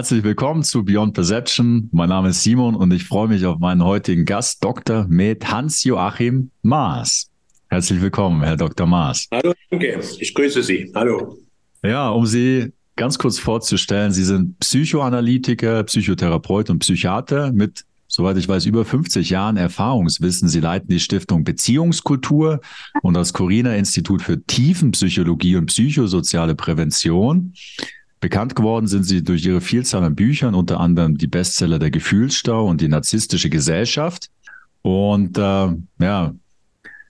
Herzlich willkommen zu Beyond Perception. Mein Name ist Simon und ich freue mich auf meinen heutigen Gast, Dr. Med Hans-Joachim Maas. Herzlich willkommen, Herr Dr. Maas. Hallo, danke. Ich grüße Sie. Hallo. Ja, um Sie ganz kurz vorzustellen, Sie sind Psychoanalytiker, Psychotherapeut und Psychiater mit, soweit ich weiß, über 50 Jahren Erfahrungswissen. Sie leiten die Stiftung Beziehungskultur und das Corina Institut für Tiefenpsychologie und psychosoziale Prävention. Bekannt geworden sind sie durch ihre Vielzahl an Büchern, unter anderem die Bestseller Der Gefühlsstau und die narzisstische Gesellschaft. Und äh, ja,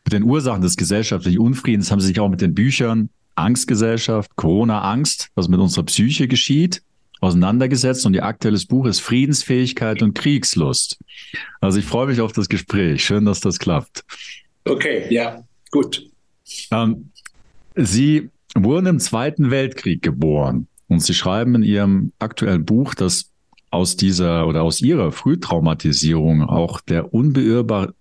mit den Ursachen des gesellschaftlichen Unfriedens haben sie sich auch mit den Büchern Angstgesellschaft, Corona-Angst, was mit unserer Psyche geschieht, auseinandergesetzt. Und ihr aktuelles Buch ist Friedensfähigkeit und Kriegslust. Also ich freue mich auf das Gespräch. Schön, dass das klappt. Okay, ja, gut. Ähm, sie wurden im Zweiten Weltkrieg geboren. Und Sie schreiben in Ihrem aktuellen Buch, dass aus dieser oder aus Ihrer Frühtraumatisierung auch der unbeirrbare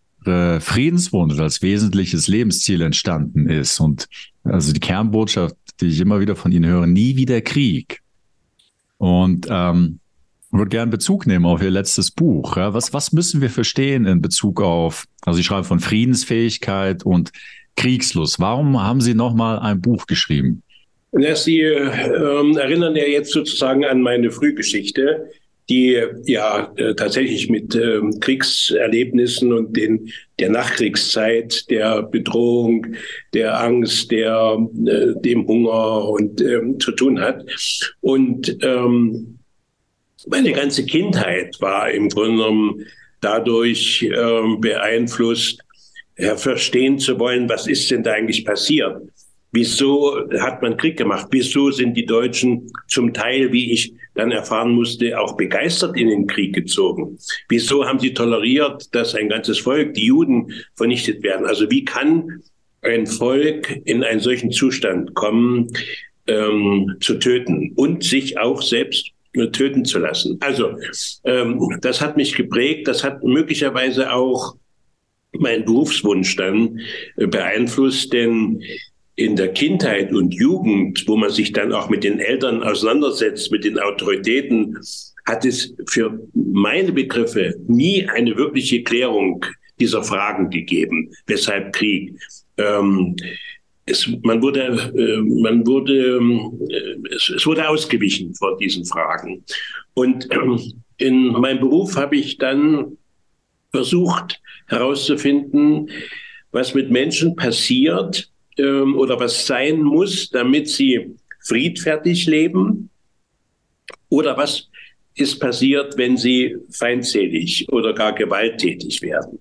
Friedenswunsch als wesentliches Lebensziel entstanden ist. Und also die Kernbotschaft, die ich immer wieder von Ihnen höre, nie wieder Krieg. Und ähm, ich würde gerne Bezug nehmen auf Ihr letztes Buch. Ja, was, was müssen wir verstehen in Bezug auf, also ich schreibe von Friedensfähigkeit und Kriegslust. Warum haben Sie nochmal ein Buch geschrieben? Ja, Sie äh, erinnern ja jetzt sozusagen an meine Frühgeschichte, die ja äh, tatsächlich mit äh, Kriegserlebnissen und den, der Nachkriegszeit, der Bedrohung, der Angst, der, äh, dem Hunger und ähm, zu tun hat. Und ähm, meine ganze Kindheit war im Grunde genommen dadurch ähm, beeinflusst, verstehen zu wollen, was ist denn da eigentlich passiert Wieso hat man Krieg gemacht? Wieso sind die Deutschen zum Teil, wie ich dann erfahren musste, auch begeistert in den Krieg gezogen? Wieso haben sie toleriert, dass ein ganzes Volk, die Juden, vernichtet werden? Also wie kann ein Volk in einen solchen Zustand kommen, ähm, zu töten und sich auch selbst töten zu lassen? Also ähm, das hat mich geprägt, das hat möglicherweise auch meinen Berufswunsch dann äh, beeinflusst, denn in der Kindheit und Jugend, wo man sich dann auch mit den Eltern auseinandersetzt, mit den Autoritäten, hat es für meine Begriffe nie eine wirkliche Klärung dieser Fragen gegeben. Weshalb Krieg? Ähm, es, man wurde, äh, man wurde, äh, es, es, wurde ausgewichen vor diesen Fragen. Und äh, in meinem Beruf habe ich dann versucht herauszufinden, was mit Menschen passiert, ähm, oder was sein muss, damit sie friedfertig leben? Oder was ist passiert, wenn sie feindselig oder gar gewalttätig werden?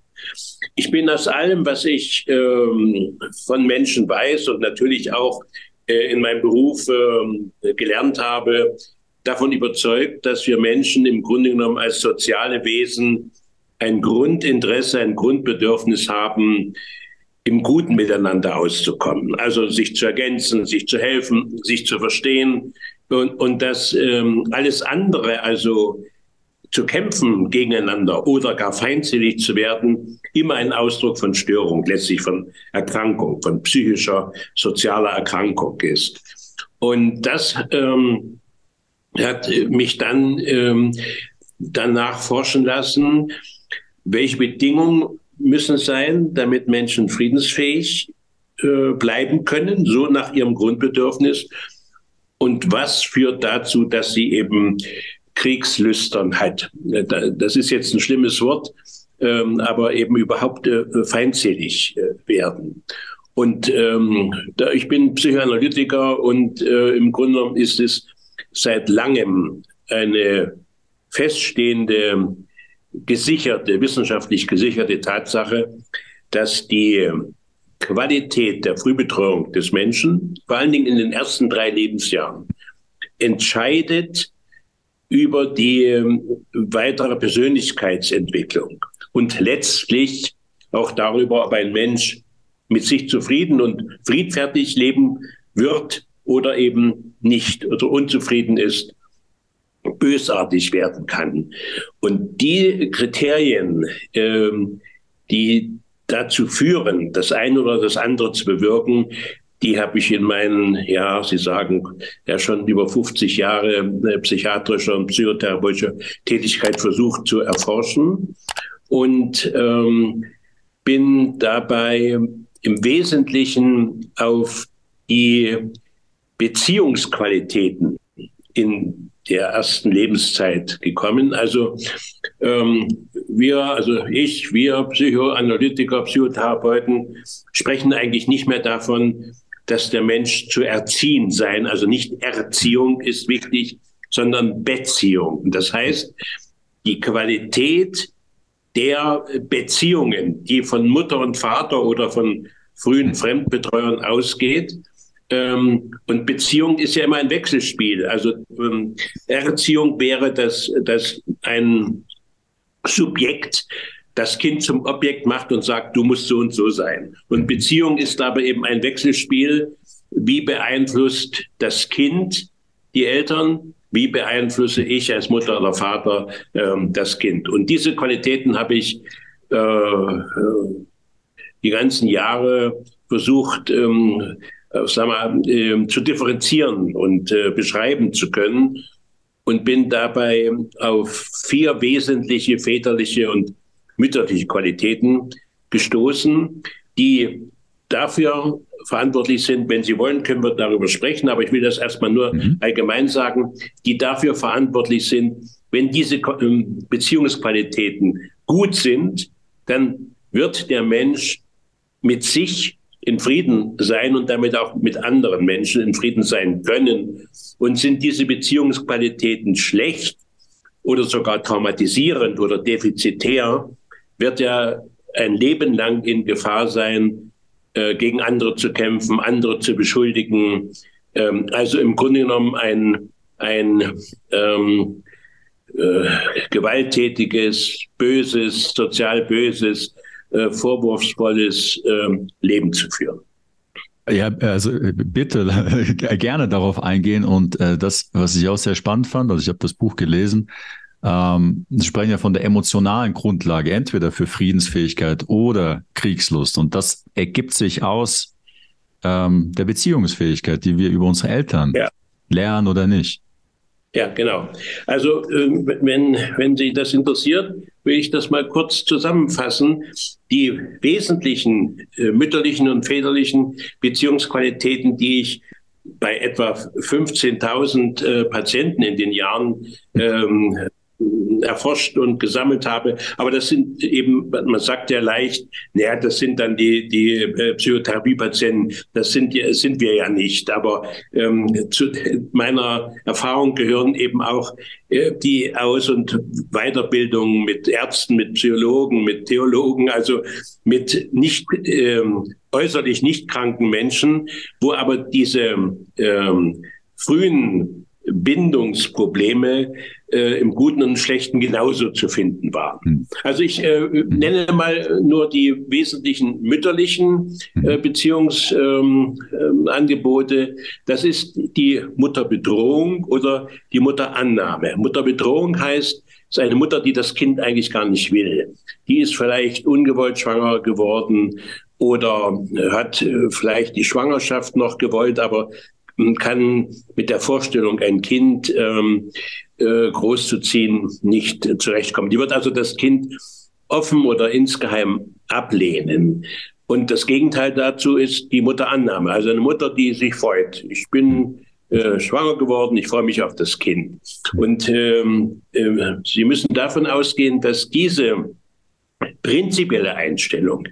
Ich bin aus allem, was ich ähm, von Menschen weiß und natürlich auch äh, in meinem Beruf äh, gelernt habe, davon überzeugt, dass wir Menschen im Grunde genommen als soziale Wesen ein Grundinteresse, ein Grundbedürfnis haben, im Guten miteinander auszukommen. Also sich zu ergänzen, sich zu helfen, sich zu verstehen und, und das ähm, alles andere, also zu kämpfen gegeneinander oder gar feindselig zu werden, immer ein Ausdruck von Störung, letztlich von Erkrankung, von psychischer, sozialer Erkrankung ist. Und das ähm, hat mich dann ähm, danach forschen lassen, welche Bedingungen müssen sein, damit Menschen friedensfähig äh, bleiben können, so nach ihrem Grundbedürfnis. Und was führt dazu, dass sie eben Kriegslüsternheit, das ist jetzt ein schlimmes Wort, ähm, aber eben überhaupt äh, feindselig äh, werden. Und ähm, da, ich bin Psychoanalytiker und äh, im Grunde genommen ist es seit langem eine feststehende gesicherte, wissenschaftlich gesicherte Tatsache, dass die Qualität der Frühbetreuung des Menschen, vor allen Dingen in den ersten drei Lebensjahren, entscheidet über die ähm, weitere Persönlichkeitsentwicklung und letztlich auch darüber, ob ein Mensch mit sich zufrieden und friedfertig leben wird oder eben nicht oder unzufrieden ist bösartig werden kann. Und die Kriterien, ähm, die dazu führen, das eine oder das andere zu bewirken, die habe ich in meinen, ja, Sie sagen, ja schon über 50 Jahre äh, psychiatrischer und psychotherapeutischer Tätigkeit versucht zu erforschen und ähm, bin dabei im Wesentlichen auf die Beziehungsqualitäten in der ersten Lebenszeit gekommen. Also ähm, wir, also ich, wir Psychoanalytiker, Psychotherapeuten sprechen eigentlich nicht mehr davon, dass der Mensch zu erziehen sein, also nicht Erziehung ist wichtig, sondern Beziehung. Das heißt, die Qualität der Beziehungen, die von Mutter und Vater oder von frühen Fremdbetreuern ausgeht. Ähm, und Beziehung ist ja immer ein Wechselspiel. Also ähm, Erziehung wäre, dass, dass ein Subjekt das Kind zum Objekt macht und sagt, du musst so und so sein. Und Beziehung ist aber eben ein Wechselspiel. Wie beeinflusst das Kind die Eltern? Wie beeinflusse ich als Mutter oder Vater ähm, das Kind? Und diese Qualitäten habe ich äh, äh die ganzen Jahre versucht, ähm, äh, sag mal, äh, zu differenzieren und äh, beschreiben zu können und bin dabei auf vier wesentliche väterliche und mütterliche Qualitäten gestoßen, die dafür verantwortlich sind. Wenn Sie wollen, können wir darüber sprechen, aber ich will das erstmal nur mhm. allgemein sagen, die dafür verantwortlich sind, wenn diese ähm, Beziehungsqualitäten gut sind, dann wird der Mensch mit sich in Frieden sein und damit auch mit anderen Menschen in Frieden sein können. Und sind diese Beziehungsqualitäten schlecht oder sogar traumatisierend oder defizitär, wird er ein Leben lang in Gefahr sein, äh, gegen andere zu kämpfen, andere zu beschuldigen. Ähm, also im Grunde genommen ein, ein ähm, äh, gewalttätiges, böses, sozial böses, äh, vorwurfsvolles äh, Leben zu führen. Ja, also äh, bitte gerne darauf eingehen und äh, das, was ich auch sehr spannend fand, also ich habe das Buch gelesen, ähm, Sie sprechen ja von der emotionalen Grundlage, entweder für Friedensfähigkeit oder Kriegslust. Und das ergibt sich aus ähm, der Beziehungsfähigkeit, die wir über unsere Eltern ja. lernen oder nicht. Ja, genau. Also ähm, wenn, wenn Sie das interessiert, will ich das mal kurz zusammenfassen. Die wesentlichen äh, mütterlichen und väterlichen Beziehungsqualitäten, die ich bei etwa 15.000 äh, Patienten in den Jahren ähm, erforscht und gesammelt habe. Aber das sind eben, man sagt ja leicht, naja, das sind dann die, die äh, Psychotherapiepatienten. Das sind, sind wir ja nicht. Aber ähm, zu meiner Erfahrung gehören eben auch äh, die Aus- und Weiterbildung mit Ärzten, mit Psychologen, mit Theologen, also mit nicht ähm, äußerlich nicht kranken Menschen, wo aber diese ähm, frühen Bindungsprobleme äh, im Guten und Schlechten genauso zu finden waren. Hm. Also ich äh, hm. nenne mal nur die wesentlichen mütterlichen hm. äh, Beziehungsangebote. Ähm, das ist die Mutterbedrohung oder die Mutterannahme. Mutterbedrohung heißt, es ist eine Mutter, die das Kind eigentlich gar nicht will. Die ist vielleicht ungewollt schwanger geworden oder hat äh, vielleicht die Schwangerschaft noch gewollt, aber kann mit der Vorstellung, ein Kind ähm, äh, großzuziehen, nicht zurechtkommen. Die wird also das Kind offen oder insgeheim ablehnen. Und das Gegenteil dazu ist die Mutterannahme. Also eine Mutter, die sich freut. Ich bin äh, schwanger geworden, ich freue mich auf das Kind. Und ähm, äh, Sie müssen davon ausgehen, dass diese prinzipielle Einstellung,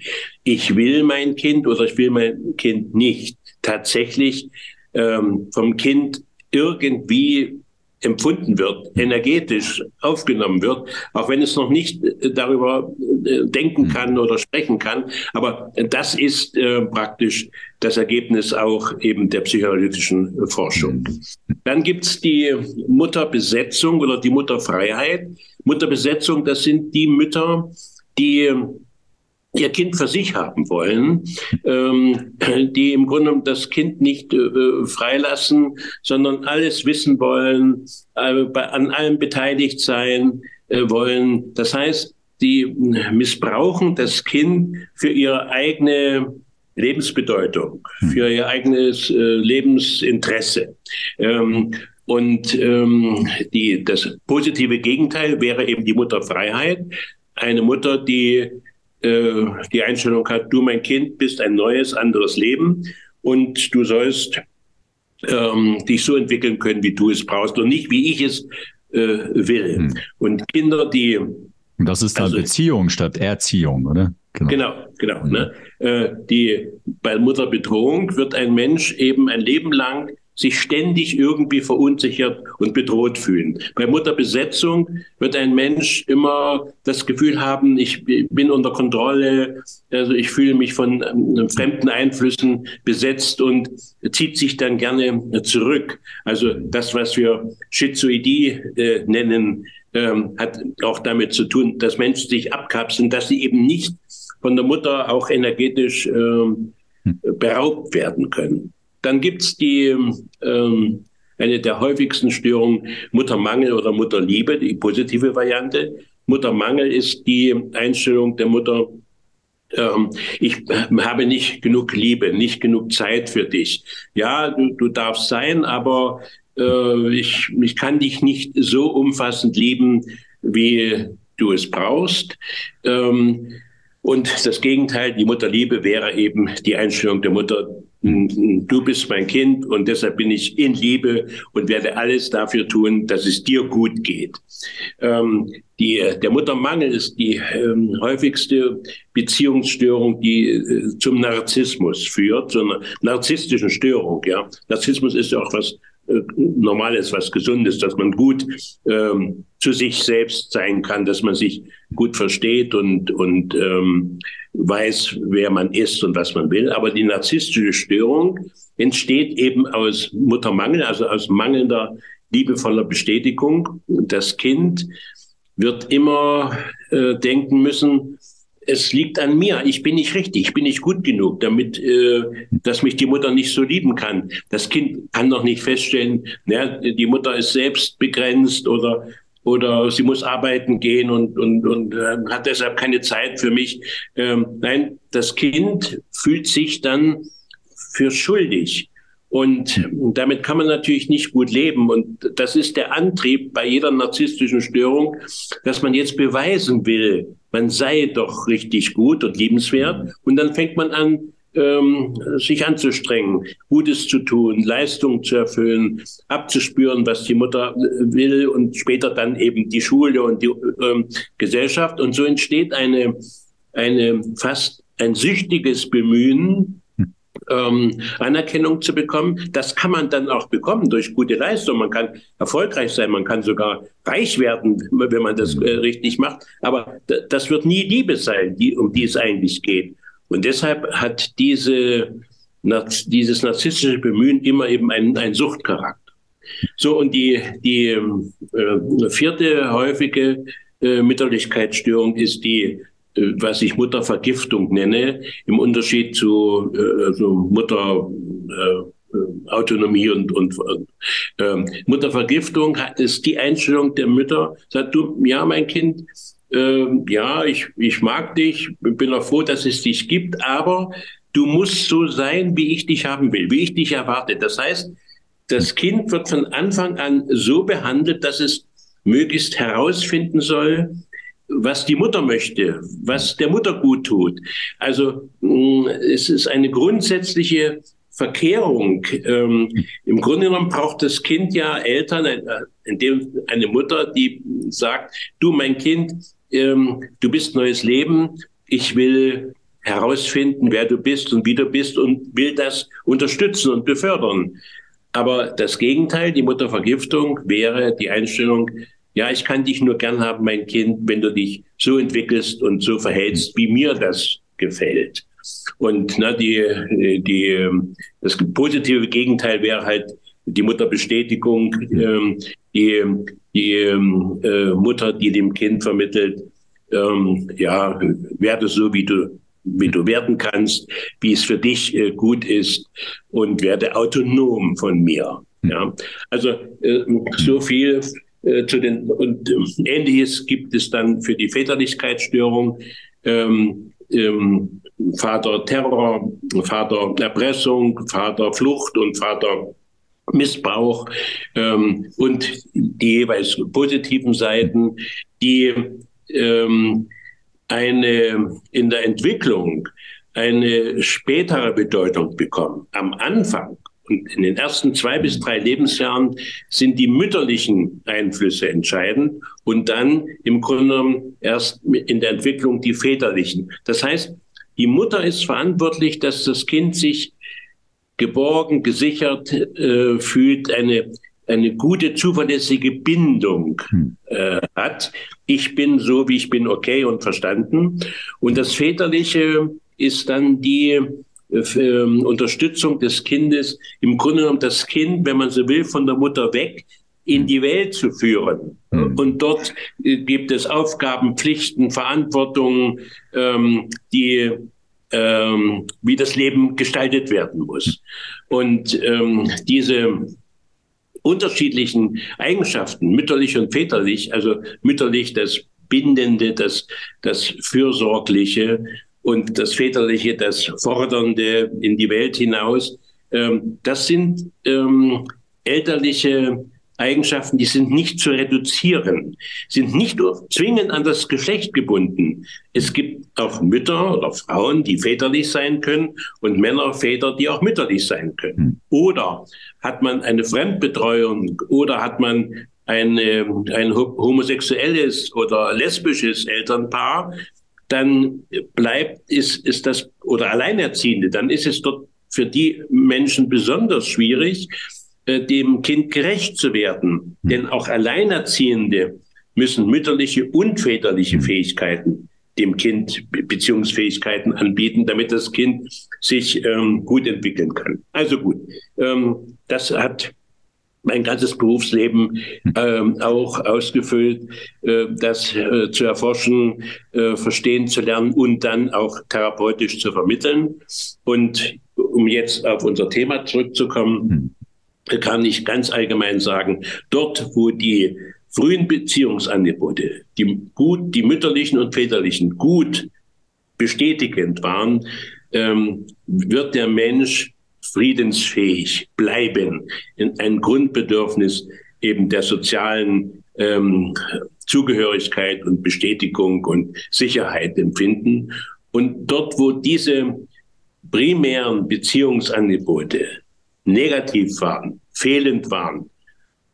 ich will mein Kind oder ich will mein Kind nicht, tatsächlich ähm, vom Kind irgendwie empfunden wird, energetisch aufgenommen wird, auch wenn es noch nicht äh, darüber äh, denken hm. kann oder sprechen kann. Aber das ist äh, praktisch das Ergebnis auch eben der psychoanalytischen Forschung. Hm. Dann gibt's die Mutterbesetzung oder die Mutterfreiheit. Mutterbesetzung, das sind die Mütter, die ihr Kind für sich haben wollen, ähm, die im Grunde das Kind nicht äh, freilassen, sondern alles wissen wollen, äh, bei, an allem beteiligt sein äh, wollen. Das heißt, die missbrauchen das Kind für ihre eigene Lebensbedeutung, hm. für ihr eigenes äh, Lebensinteresse. Ähm, und ähm, die, das positive Gegenteil wäre eben die Mutterfreiheit. Eine Mutter, die äh, die Einstellung hat, du mein Kind bist ein neues, anderes Leben und du sollst ähm, dich so entwickeln können, wie du es brauchst und nicht, wie ich es äh, will. Hm. Und Kinder, die... Das ist dann also, Beziehung statt Erziehung, oder? Genau, genau. genau mhm. ne? äh, die, bei Mutterbedrohung wird ein Mensch eben ein Leben lang sich ständig irgendwie verunsichert und bedroht fühlen. Bei Mutterbesetzung wird ein Mensch immer das Gefühl haben, ich bin unter Kontrolle, also ich fühle mich von ähm, fremden Einflüssen besetzt und zieht sich dann gerne zurück. Also das, was wir Schizoidie äh, nennen, ähm, hat auch damit zu tun, dass Menschen sich abkapseln, dass sie eben nicht von der Mutter auch energetisch hm. beraubt werden können. Dann gibt es die ähm, eine der häufigsten Störungen Muttermangel oder Mutterliebe, die positive Variante. Muttermangel ist die Einstellung der Mutter, ähm, ich habe nicht genug Liebe, nicht genug Zeit für dich. Ja, du, du darfst sein, aber äh, ich, ich kann dich nicht so umfassend lieben, wie du es brauchst. Ähm, und das Gegenteil, die Mutterliebe wäre eben die Einstellung der Mutter, du bist mein Kind und deshalb bin ich in Liebe und werde alles dafür tun, dass es dir gut geht. Ähm, die, der Muttermangel ist die ähm, häufigste Beziehungsstörung, die äh, zum Narzissmus führt, zu einer narzisstischen Störung. Ja, Narzissmus ist ja auch was äh, Normales, was Gesundes, dass man gut ähm, zu sich selbst sein kann, dass man sich gut versteht und, und ähm, weiß, wer man ist und was man will. Aber die narzisstische Störung entsteht eben aus Muttermangel, also aus mangelnder liebevoller Bestätigung. Das Kind wird immer äh, denken müssen, es liegt an mir. Ich bin nicht richtig, ich bin nicht gut genug, damit, äh, dass mich die Mutter nicht so lieben kann. Das Kind kann doch nicht feststellen, na, die Mutter ist selbst begrenzt oder oder sie muss arbeiten gehen und, und, und äh, hat deshalb keine Zeit für mich. Ähm, nein, das Kind fühlt sich dann für schuldig. Und damit kann man natürlich nicht gut leben. Und das ist der Antrieb bei jeder narzisstischen Störung, dass man jetzt beweisen will, man sei doch richtig gut und liebenswert. Und dann fängt man an, ähm, sich anzustrengen, Gutes zu tun, Leistungen zu erfüllen, abzuspüren, was die Mutter will und später dann eben die Schule und die ähm, Gesellschaft. Und so entsteht eine, eine fast ein süchtiges Bemühen, ähm, Anerkennung zu bekommen. Das kann man dann auch bekommen durch gute Leistung. Man kann erfolgreich sein, man kann sogar reich werden, wenn man das äh, richtig macht. Aber das wird nie Liebe sein, die, um die es eigentlich geht. Und deshalb hat diese, dieses narzisstische Bemühen immer eben einen, einen Suchtcharakter. So, und die, die äh, vierte häufige äh, Mütterlichkeitsstörung ist die, was ich Muttervergiftung nenne, im Unterschied zu äh, also Mutter. Äh, Autonomie und, und äh, Muttervergiftung ist die Einstellung der Mütter. Sagt du, ja, mein Kind, äh, ja, ich, ich mag dich, bin auch froh, dass es dich gibt, aber du musst so sein, wie ich dich haben will, wie ich dich erwarte. Das heißt, das Kind wird von Anfang an so behandelt, dass es möglichst herausfinden soll, was die Mutter möchte, was der Mutter gut tut. Also mh, es ist eine grundsätzliche Verkehrung. Ähm, Im Grunde genommen braucht das Kind ja Eltern, äh, in dem eine Mutter, die sagt, du mein Kind, ähm, du bist neues Leben, ich will herausfinden, wer du bist und wie du bist und will das unterstützen und befördern. Aber das Gegenteil, die Muttervergiftung, wäre die Einstellung, ja, ich kann dich nur gern haben, mein Kind, wenn du dich so entwickelst und so verhältst, wie mir das gefällt. Und na, die, die, das positive Gegenteil wäre halt die Mutterbestätigung, ähm, die, die ähm, äh, Mutter, die dem Kind vermittelt, ähm, ja, werde so, wie du, wie du werden kannst, wie es für dich äh, gut ist und werde autonom von mir. Hm. Ja, also äh, so viel äh, zu den und äh, Ähnliches gibt es dann für die Väterlichkeitsstörung. Ähm, ähm, Vater Terror, Vater Erpressung, Vater Flucht und Vater Missbrauch ähm, und die jeweils positiven Seiten, die ähm, eine in der Entwicklung eine spätere Bedeutung bekommen. Am Anfang und in den ersten zwei bis drei Lebensjahren sind die mütterlichen Einflüsse entscheidend und dann im Grunde erst in der Entwicklung die väterlichen. Das heißt, die Mutter ist verantwortlich, dass das Kind sich geborgen, gesichert äh, fühlt, eine, eine gute, zuverlässige Bindung hm. äh, hat. Ich bin so, wie ich bin, okay und verstanden. Und das Väterliche ist dann die äh, Unterstützung des Kindes, im Grunde genommen das Kind, wenn man so will, von der Mutter weg in die Welt zu führen. Mhm. Und dort äh, gibt es Aufgaben, Pflichten, Verantwortungen, ähm, die ähm, wie das Leben gestaltet werden muss. Und ähm, diese unterschiedlichen Eigenschaften, mütterlich und väterlich, also mütterlich das Bindende, das, das Fürsorgliche und das Väterliche, das Fordernde in die Welt hinaus. Ähm, das sind ähm, elterliche Eigenschaften, die sind nicht zu reduzieren, sind nicht zwingend an das Geschlecht gebunden. Es gibt auch Mütter oder Frauen, die väterlich sein können und Männer, Väter, die auch mütterlich sein können. Hm. Oder hat man eine Fremdbetreuung oder hat man eine, ein homosexuelles oder lesbisches Elternpaar, dann bleibt, ist, ist das, oder Alleinerziehende, dann ist es dort für die Menschen besonders schwierig, äh, dem Kind gerecht zu werden. Mhm. Denn auch Alleinerziehende müssen mütterliche und väterliche hm. Fähigkeiten dem Kind Beziehungsfähigkeiten anbieten, damit das Kind sich ähm, gut entwickeln kann. Also gut, ähm, das hat mein ganzes Berufsleben ähm, auch ausgefüllt, äh, das äh, zu erforschen, äh, verstehen zu lernen und dann auch therapeutisch zu vermitteln. Und um jetzt auf unser Thema zurückzukommen, kann ich ganz allgemein sagen, dort, wo die frühen Beziehungsangebote, die gut, die mütterlichen und väterlichen gut bestätigend waren, ähm, wird der Mensch friedensfähig bleiben, in ein Grundbedürfnis eben der sozialen ähm, Zugehörigkeit und Bestätigung und Sicherheit empfinden. Und dort, wo diese primären Beziehungsangebote negativ waren, fehlend waren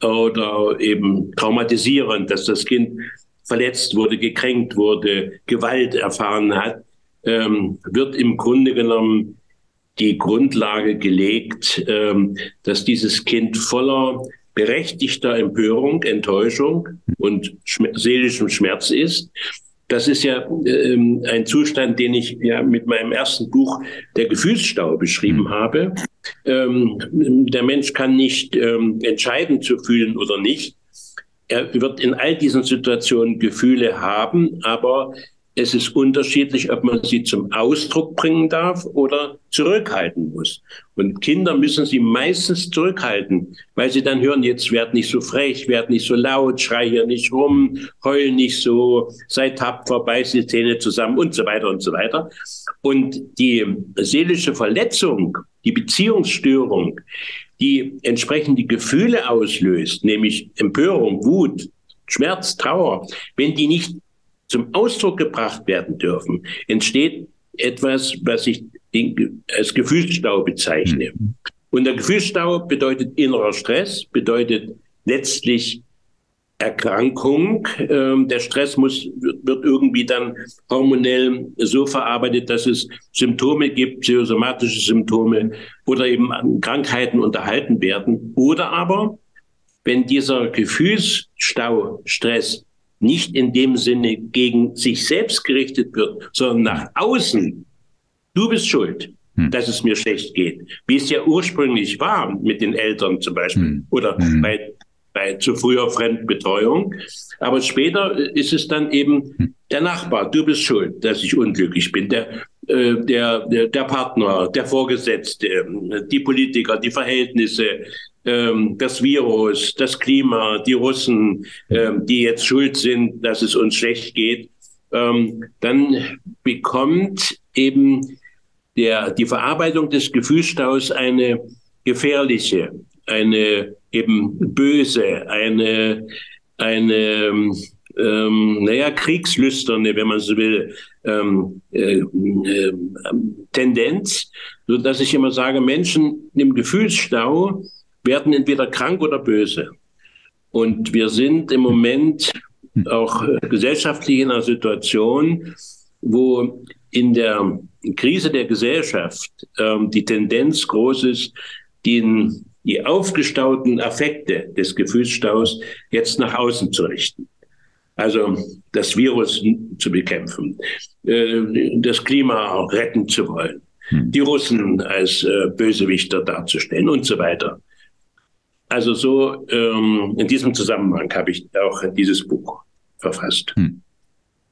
oder eben traumatisierend, dass das Kind verletzt wurde, gekränkt wurde, Gewalt erfahren hat, ähm, wird im Grunde genommen die Grundlage gelegt, ähm, dass dieses Kind voller berechtigter Empörung, Enttäuschung und seelischem Schmerz ist. Das ist ja ähm, ein Zustand, den ich ja mit meinem ersten Buch Der Gefühlsstau beschrieben mhm. habe. Ähm, der Mensch kann nicht entscheiden zu fühlen oder nicht. Er wird in all diesen Situationen Gefühle haben, aber es ist unterschiedlich, ob man sie zum Ausdruck bringen darf oder zurückhalten muss. Und Kinder müssen sie meistens zurückhalten, weil sie dann hören, jetzt werd nicht so frech, werd nicht so laut, schrei hier nicht rum, heul nicht so, sei tapfer, beiß die Zähne zusammen und so weiter und so weiter. Und die seelische Verletzung, die Beziehungsstörung, die entsprechend die Gefühle auslöst, nämlich Empörung, Wut, Schmerz, Trauer, wenn die nicht zum Ausdruck gebracht werden dürfen, entsteht etwas, was ich als Gefühlsstau bezeichne. Mhm. Und der Gefühlsstau bedeutet innerer Stress, bedeutet letztlich Erkrankung. Ähm, der Stress muss, wird irgendwie dann hormonell so verarbeitet, dass es Symptome gibt, psychosomatische Symptome oder eben Krankheiten unterhalten werden. Oder aber, wenn dieser Gefühlsstau, Stress nicht in dem Sinne gegen sich selbst gerichtet wird, sondern nach außen. Du bist schuld, hm. dass es mir schlecht geht. Wie es ja ursprünglich war mit den Eltern zum Beispiel hm. oder hm. bei, bei zu früher Fremdbetreuung. Aber später ist es dann eben hm. der Nachbar. Du bist schuld, dass ich unglücklich bin. Der, äh, der, der, der Partner, der Vorgesetzte, die Politiker, die Verhältnisse, ähm, das Virus, das Klima, die Russen, ähm, die jetzt schuld sind, dass es uns schlecht geht. ähm, dann bekommt eben der, die Verarbeitung des Gefühlsstaus eine gefährliche, eine eben böse, eine, eine ähm, naja, kriegslüsterne, wenn man so will, ähm, äh, äh, Tendenz, so dass ich immer sage, Menschen im Gefühlsstau werden entweder krank oder böse. Und wir sind im Moment auch äh, gesellschaftlich in einer Situation, wo in der Krise der Gesellschaft ähm, die Tendenz groß ist, den, die aufgestauten Affekte des Gefühlsstaus jetzt nach außen zu richten. Also das Virus zu bekämpfen, äh, das Klima retten zu wollen, hm. die Russen als äh, Bösewichter darzustellen und so weiter. Also so ähm, in diesem Zusammenhang habe ich auch dieses Buch verfasst. Hm.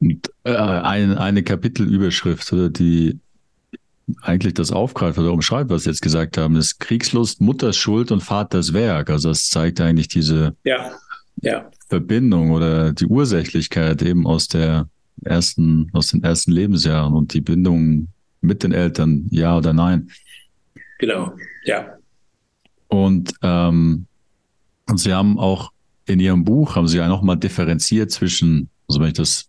Und, äh, ein, eine Kapitelüberschrift, die eigentlich das aufgreift oder umschreibt, was Sie jetzt gesagt haben, ist Kriegslust, Mutters Schuld und Vaters Werk. Also das zeigt eigentlich diese ja, ja. Verbindung oder die Ursächlichkeit eben aus der ersten, aus den ersten Lebensjahren und die Bindung mit den Eltern, ja oder nein. Genau, ja. Und ähm, und Sie haben auch in Ihrem Buch, haben Sie ja nochmal differenziert zwischen, also wenn ich das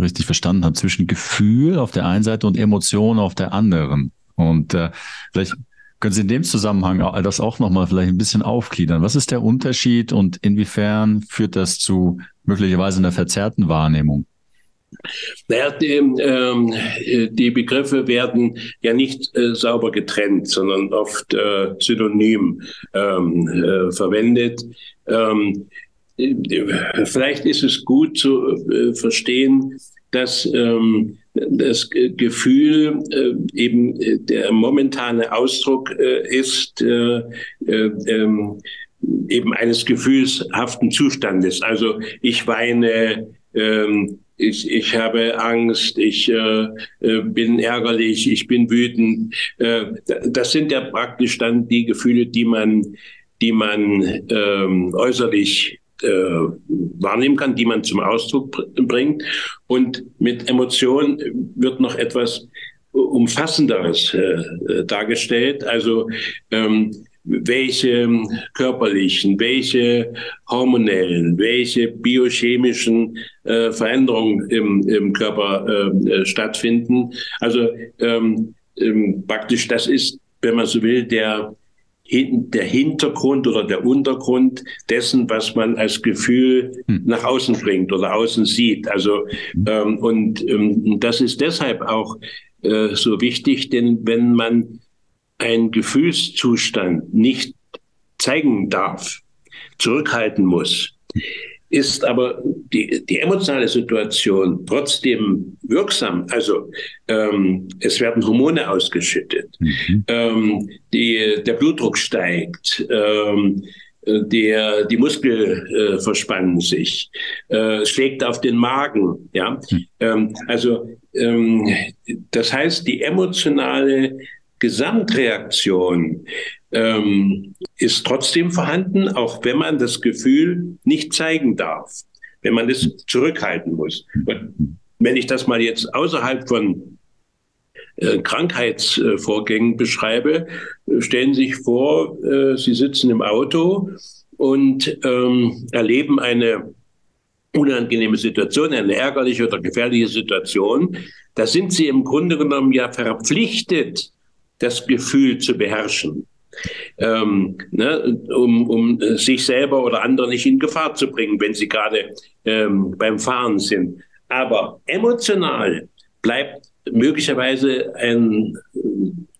richtig verstanden habe, zwischen Gefühl auf der einen Seite und Emotion auf der anderen. Und äh, vielleicht können Sie in dem Zusammenhang das auch nochmal vielleicht ein bisschen aufgliedern. Was ist der Unterschied und inwiefern führt das zu möglicherweise einer verzerrten Wahrnehmung? Naja, die, ähm, die Begriffe werden ja nicht äh, sauber getrennt, sondern oft äh, synonym ähm, äh, verwendet. Ähm, vielleicht ist es gut zu äh, verstehen, dass ähm, das Gefühl äh, eben der momentane Ausdruck äh, ist ähm, eben eines gefühlshaften Zustandes. Also ich weine, ähm, ich, ich habe Angst, ich äh, äh, bin ärgerlich, ich bin wütend. Äh, das sind ja praktisch dann die Gefühle, die man, die man ähm, äußerlich äh, wahrnehmen kann, die man zum Ausdruck bringt. Und mit Emotion wird noch etwas Umfassenderes äh, dargestellt. Also ähm, welche körperlichen, welche hormonellen, welche biochemischen äh, Veränderungen im, im Körper äh, stattfinden. Also ähm, ähm, praktisch, das ist, wenn man so will, der, der Hintergrund oder der Untergrund dessen, was man als Gefühl hm. nach außen bringt oder außen sieht. Also ähm, und ähm, das ist deshalb auch äh, so wichtig, denn wenn man ein Gefühlszustand nicht zeigen darf, zurückhalten muss, ist aber die, die emotionale Situation trotzdem wirksam. Also ähm, es werden Hormone ausgeschüttet, mhm. ähm, die, der Blutdruck steigt, ähm, der, die Muskeln äh, verspannen sich, äh, schlägt auf den Magen. Ja? Mhm. Ähm, also ähm, das heißt, die emotionale Gesamtreaktion ähm, ist trotzdem vorhanden, auch wenn man das Gefühl nicht zeigen darf, wenn man es zurückhalten muss. Und wenn ich das mal jetzt außerhalb von äh, Krankheitsvorgängen beschreibe, stellen Sie sich vor, äh, Sie sitzen im Auto und ähm, erleben eine unangenehme Situation, eine ärgerliche oder gefährliche Situation. Da sind Sie im Grunde genommen ja verpflichtet, das Gefühl zu beherrschen, ähm, ne, um, um sich selber oder andere nicht in Gefahr zu bringen, wenn sie gerade ähm, beim Fahren sind. Aber emotional bleibt möglicherweise ein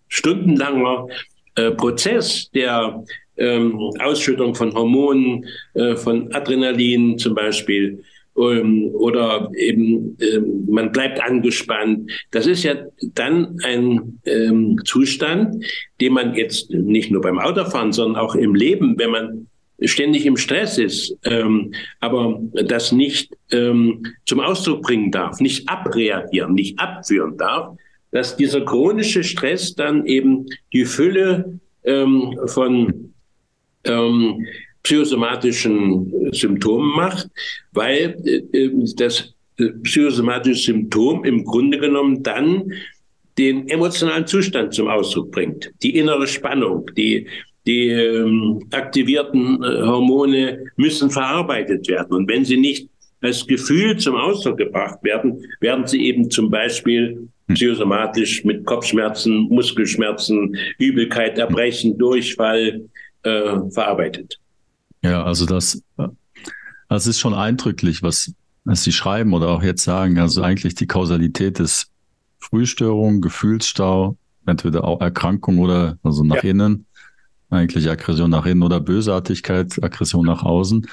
stundenlanger äh, Prozess der ähm, Ausschüttung von Hormonen, äh, von Adrenalin zum Beispiel, oder eben ähm, man bleibt angespannt. Das ist ja dann ein ähm, Zustand, den man jetzt nicht nur beim Autofahren, sondern auch im Leben, wenn man ständig im Stress ist, ähm, aber das nicht ähm, zum Ausdruck bringen darf, nicht abreagieren, nicht abführen darf, dass dieser chronische Stress dann eben die Fülle ähm, von ähm, psychosomatischen Symptomen macht, weil äh, das äh, psychosomatische Symptom im Grunde genommen dann den emotionalen Zustand zum Ausdruck bringt. Die innere Spannung, die, die ähm, aktivierten äh, Hormone müssen verarbeitet werden. Und wenn sie nicht als Gefühl zum Ausdruck gebracht werden, werden sie eben zum Beispiel hm. psychosomatisch mit Kopfschmerzen, Muskelschmerzen, Übelkeit, Erbrechen, Durchfall äh, verarbeitet. Ja, also das, das ist schon eindrücklich, was, was Sie schreiben oder auch jetzt sagen. Also eigentlich die Kausalität des Frühstörung, Gefühlsstau, entweder auch Erkrankung oder also nach ja. innen, eigentlich Aggression nach innen oder Bösartigkeit, Aggression nach außen.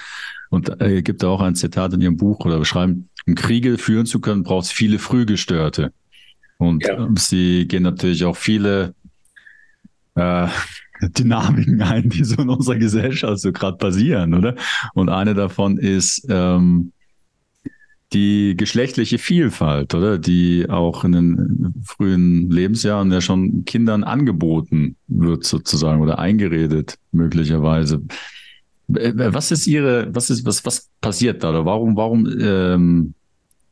Und äh, gibt auch ein Zitat in Ihrem Buch oder beschreiben, um Kriege führen zu können, braucht es viele Frühgestörte. Und ja. Sie gehen natürlich auch viele äh, Dynamiken ein, die so in unserer Gesellschaft so gerade passieren, oder? Und eine davon ist ähm, die geschlechtliche Vielfalt, oder? Die auch in den frühen Lebensjahren ja schon Kindern angeboten wird, sozusagen, oder eingeredet, möglicherweise. Was ist Ihre, was ist, was, was passiert da? Oder warum, warum, ähm,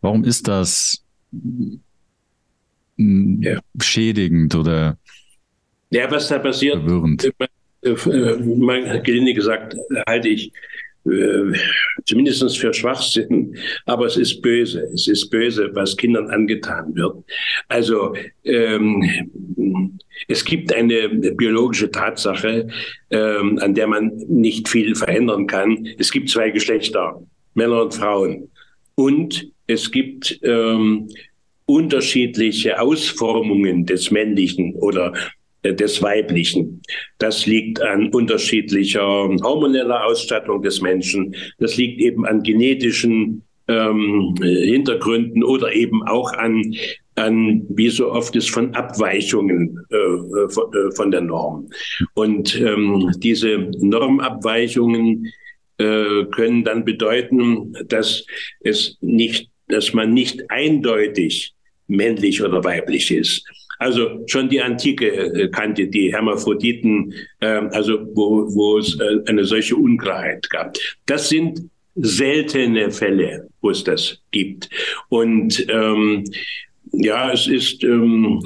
warum ist das ja. schädigend oder ja, was da passiert, verwirrend? Äh, äh, mal gelinde gesagt, halte ich äh, zumindest für Schwachsinn, aber es ist böse. Es ist böse, was Kindern angetan wird. Also ähm, es gibt eine biologische Tatsache, ähm, an der man nicht viel verändern kann. Es gibt zwei Geschlechter, Männer und Frauen. Und es gibt ähm, unterschiedliche Ausformungen des Männlichen oder äh, des Weiblichen. Das liegt an unterschiedlicher hormoneller Ausstattung des Menschen. Das liegt eben an genetischen ähm, Hintergründen oder eben auch an, an, wie so oft ist, von Abweichungen äh, von, äh, von, der Norm. Und ähm, diese Normabweichungen äh, können dann bedeuten, dass es nicht, dass man nicht eindeutig männlich oder weiblich ist. Also schon die Antike äh, kannte die Hermaphroditen, äh, also wo, wo es äh, eine solche Unklarheit gab. Das sind seltene Fälle, wo es das gibt. Und ähm, ja, es ist, ähm,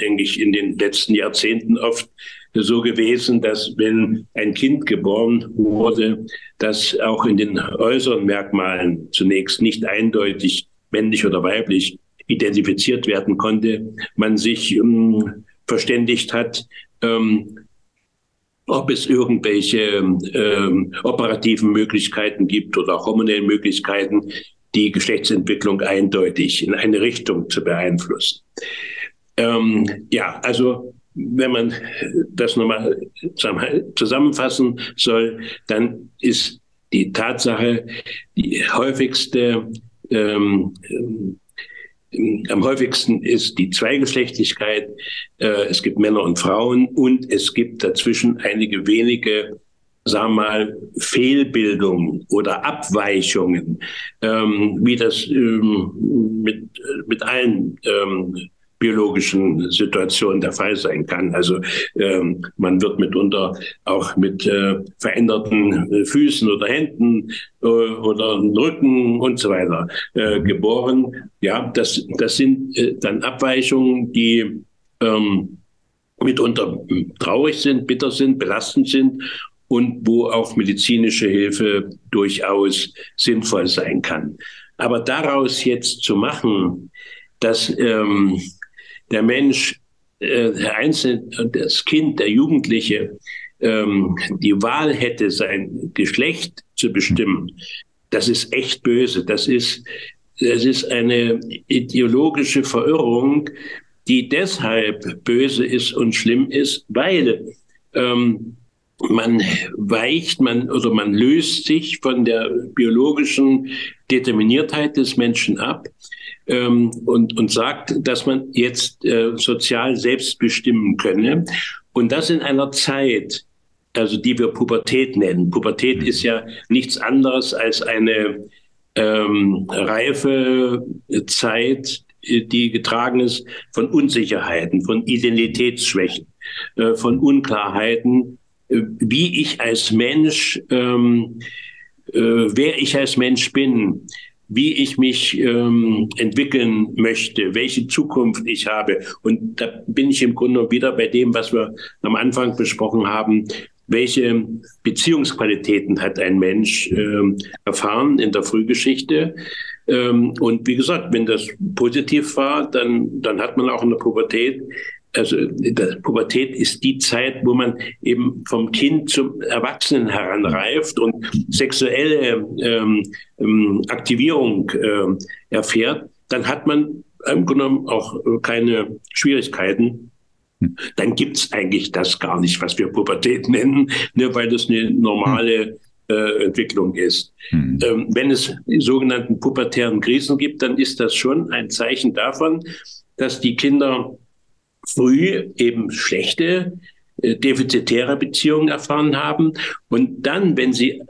denke ich, in den letzten Jahrzehnten oft so gewesen, dass wenn ein Kind geboren wurde, das auch in den äußeren Merkmalen zunächst nicht eindeutig männlich oder weiblich identifiziert werden konnte, man sich ähm, verständigt hat, ähm, ob es irgendwelche ähm, operativen Möglichkeiten gibt oder hormonellen Möglichkeiten, die Geschlechtsentwicklung eindeutig in eine Richtung zu beeinflussen. Ähm, ja, also wenn man das nochmal zusammenfassen soll, dann ist die Tatsache die häufigste ähm, am häufigsten ist die Zweigeschlechtlichkeit. Äh, es gibt Männer und Frauen und es gibt dazwischen einige wenige, sagen wir mal, Fehlbildungen oder Abweichungen, ähm, wie das ähm, mit, mit allen ähm, biologischen Situation der Fall sein kann. Also ähm, man wird mitunter auch mit äh, veränderten äh, Füßen oder Händen äh, oder Rücken und so weiter äh, geboren. Ja, das, das sind äh, dann Abweichungen, die ähm, mitunter traurig sind, bitter sind, belastend sind und wo auch medizinische Hilfe durchaus sinnvoll sein kann. Aber daraus jetzt zu machen, dass ähm, der Mensch, äh, der Einzelne, das Kind, der Jugendliche, ähm, die Wahl hätte, sein Geschlecht zu bestimmen, das ist echt böse. Das ist, das ist eine ideologische Verirrung, die deshalb böse ist und schlimm ist, weil ähm, man weicht, man oder man löst sich von der biologischen Determiniertheit des Menschen ab ähm, und, und sagt, dass man jetzt äh, sozial selbst bestimmen könne. Und das in einer Zeit, also die wir Pubertät nennen. Pubertät ist ja nichts anderes als eine ähm, reife Zeit, die getragen ist von Unsicherheiten, von Identitätsschwächen, äh, von Unklarheiten, äh, wie ich als Mensch, ähm, äh, wer ich als Mensch bin, wie ich mich ähm, entwickeln möchte, welche Zukunft ich habe. Und da bin ich im Grunde wieder bei dem, was wir am Anfang besprochen haben. Welche Beziehungsqualitäten hat ein Mensch ähm, erfahren in der Frühgeschichte? Ähm, und wie gesagt, wenn das positiv war, dann, dann hat man auch in der Pubertät also die Pubertät ist die Zeit, wo man eben vom Kind zum Erwachsenen heranreift und sexuelle ähm, ähm, Aktivierung äh, erfährt, dann hat man im Grunde genommen auch keine Schwierigkeiten. Dann gibt's eigentlich das gar nicht, was wir Pubertät nennen, ne, weil das eine normale äh, Entwicklung ist. Mhm. Ähm, wenn es sogenannten pubertären Krisen gibt, dann ist das schon ein Zeichen davon, dass die Kinder früh eben schlechte, äh, defizitäre Beziehungen erfahren haben. Und dann, wenn sie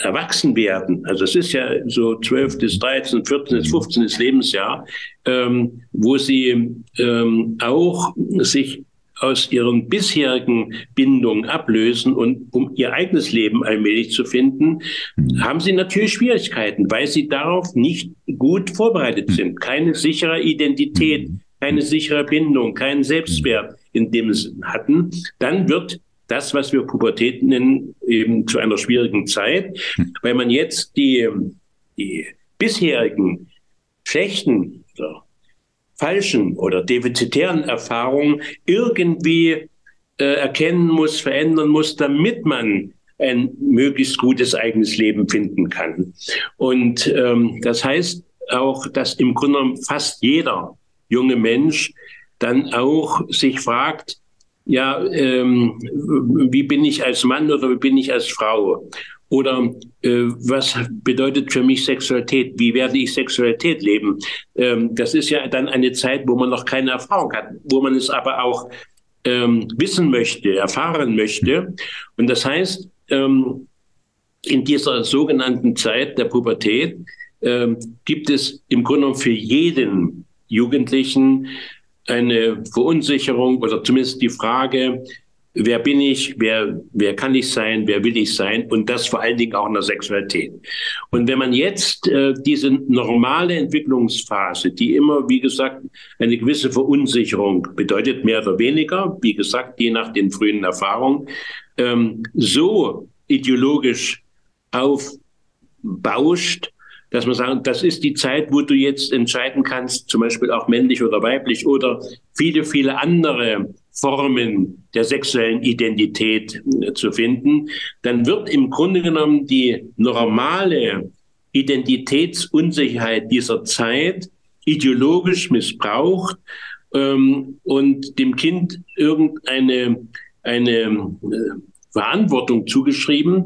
erwachsen werden, also es ist ja so 12 bis 13, 14 bis 15 Lebensjahr, ähm, wo sie ähm, auch sich aus ihren bisherigen Bindungen ablösen und um ihr eigenes Leben allmählich zu finden, haben sie natürlich Schwierigkeiten, weil sie darauf nicht gut vorbereitet sind. Keine sichere Identität, keine sichere Bindung, keinen Selbstwert in dem Sinn hatten, dann wird das, was wir Pubertät nennen, eben zu einer schwierigen Zeit, weil man jetzt die, die bisherigen schlechten oder falschen oder defizitären Erfahrungen irgendwie äh, erkennen muss, verändern muss, damit man ein möglichst gutes eigenes Leben finden kann. Und ähm, das heißt auch, dass im Grunde fast jeder junge Mensch dann auch sich fragt, ja, ähm, wie bin ich als Mann oder wie bin ich als Frau? Oder äh, was bedeutet für mich Sexualität? Wie werde ich Sexualität leben? Ähm, das ist ja dann eine Zeit, wo man noch keine Erfahrung hat, wo man es aber auch ähm, wissen möchte, erfahren möchte. Und das heißt, ähm, in dieser sogenannten Zeit der Pubertät ähm, gibt es im Grunde für jeden Jugendlichen eine Verunsicherung oder zumindest die Frage, wer bin ich, wer, wer kann ich sein, wer will ich sein und das vor allen Dingen auch in der Sexualität. Und wenn man jetzt äh, diese normale Entwicklungsphase, die immer, wie gesagt, eine gewisse Verunsicherung bedeutet, mehr oder weniger, wie gesagt, je nach den frühen Erfahrungen, ähm, so ideologisch aufbauscht, dass man sagt, das ist die Zeit, wo du jetzt entscheiden kannst, zum Beispiel auch männlich oder weiblich oder viele, viele andere Formen der sexuellen Identität äh, zu finden, dann wird im Grunde genommen die normale Identitätsunsicherheit dieser Zeit ideologisch missbraucht ähm, und dem Kind irgendeine eine äh, Verantwortung zugeschrieben,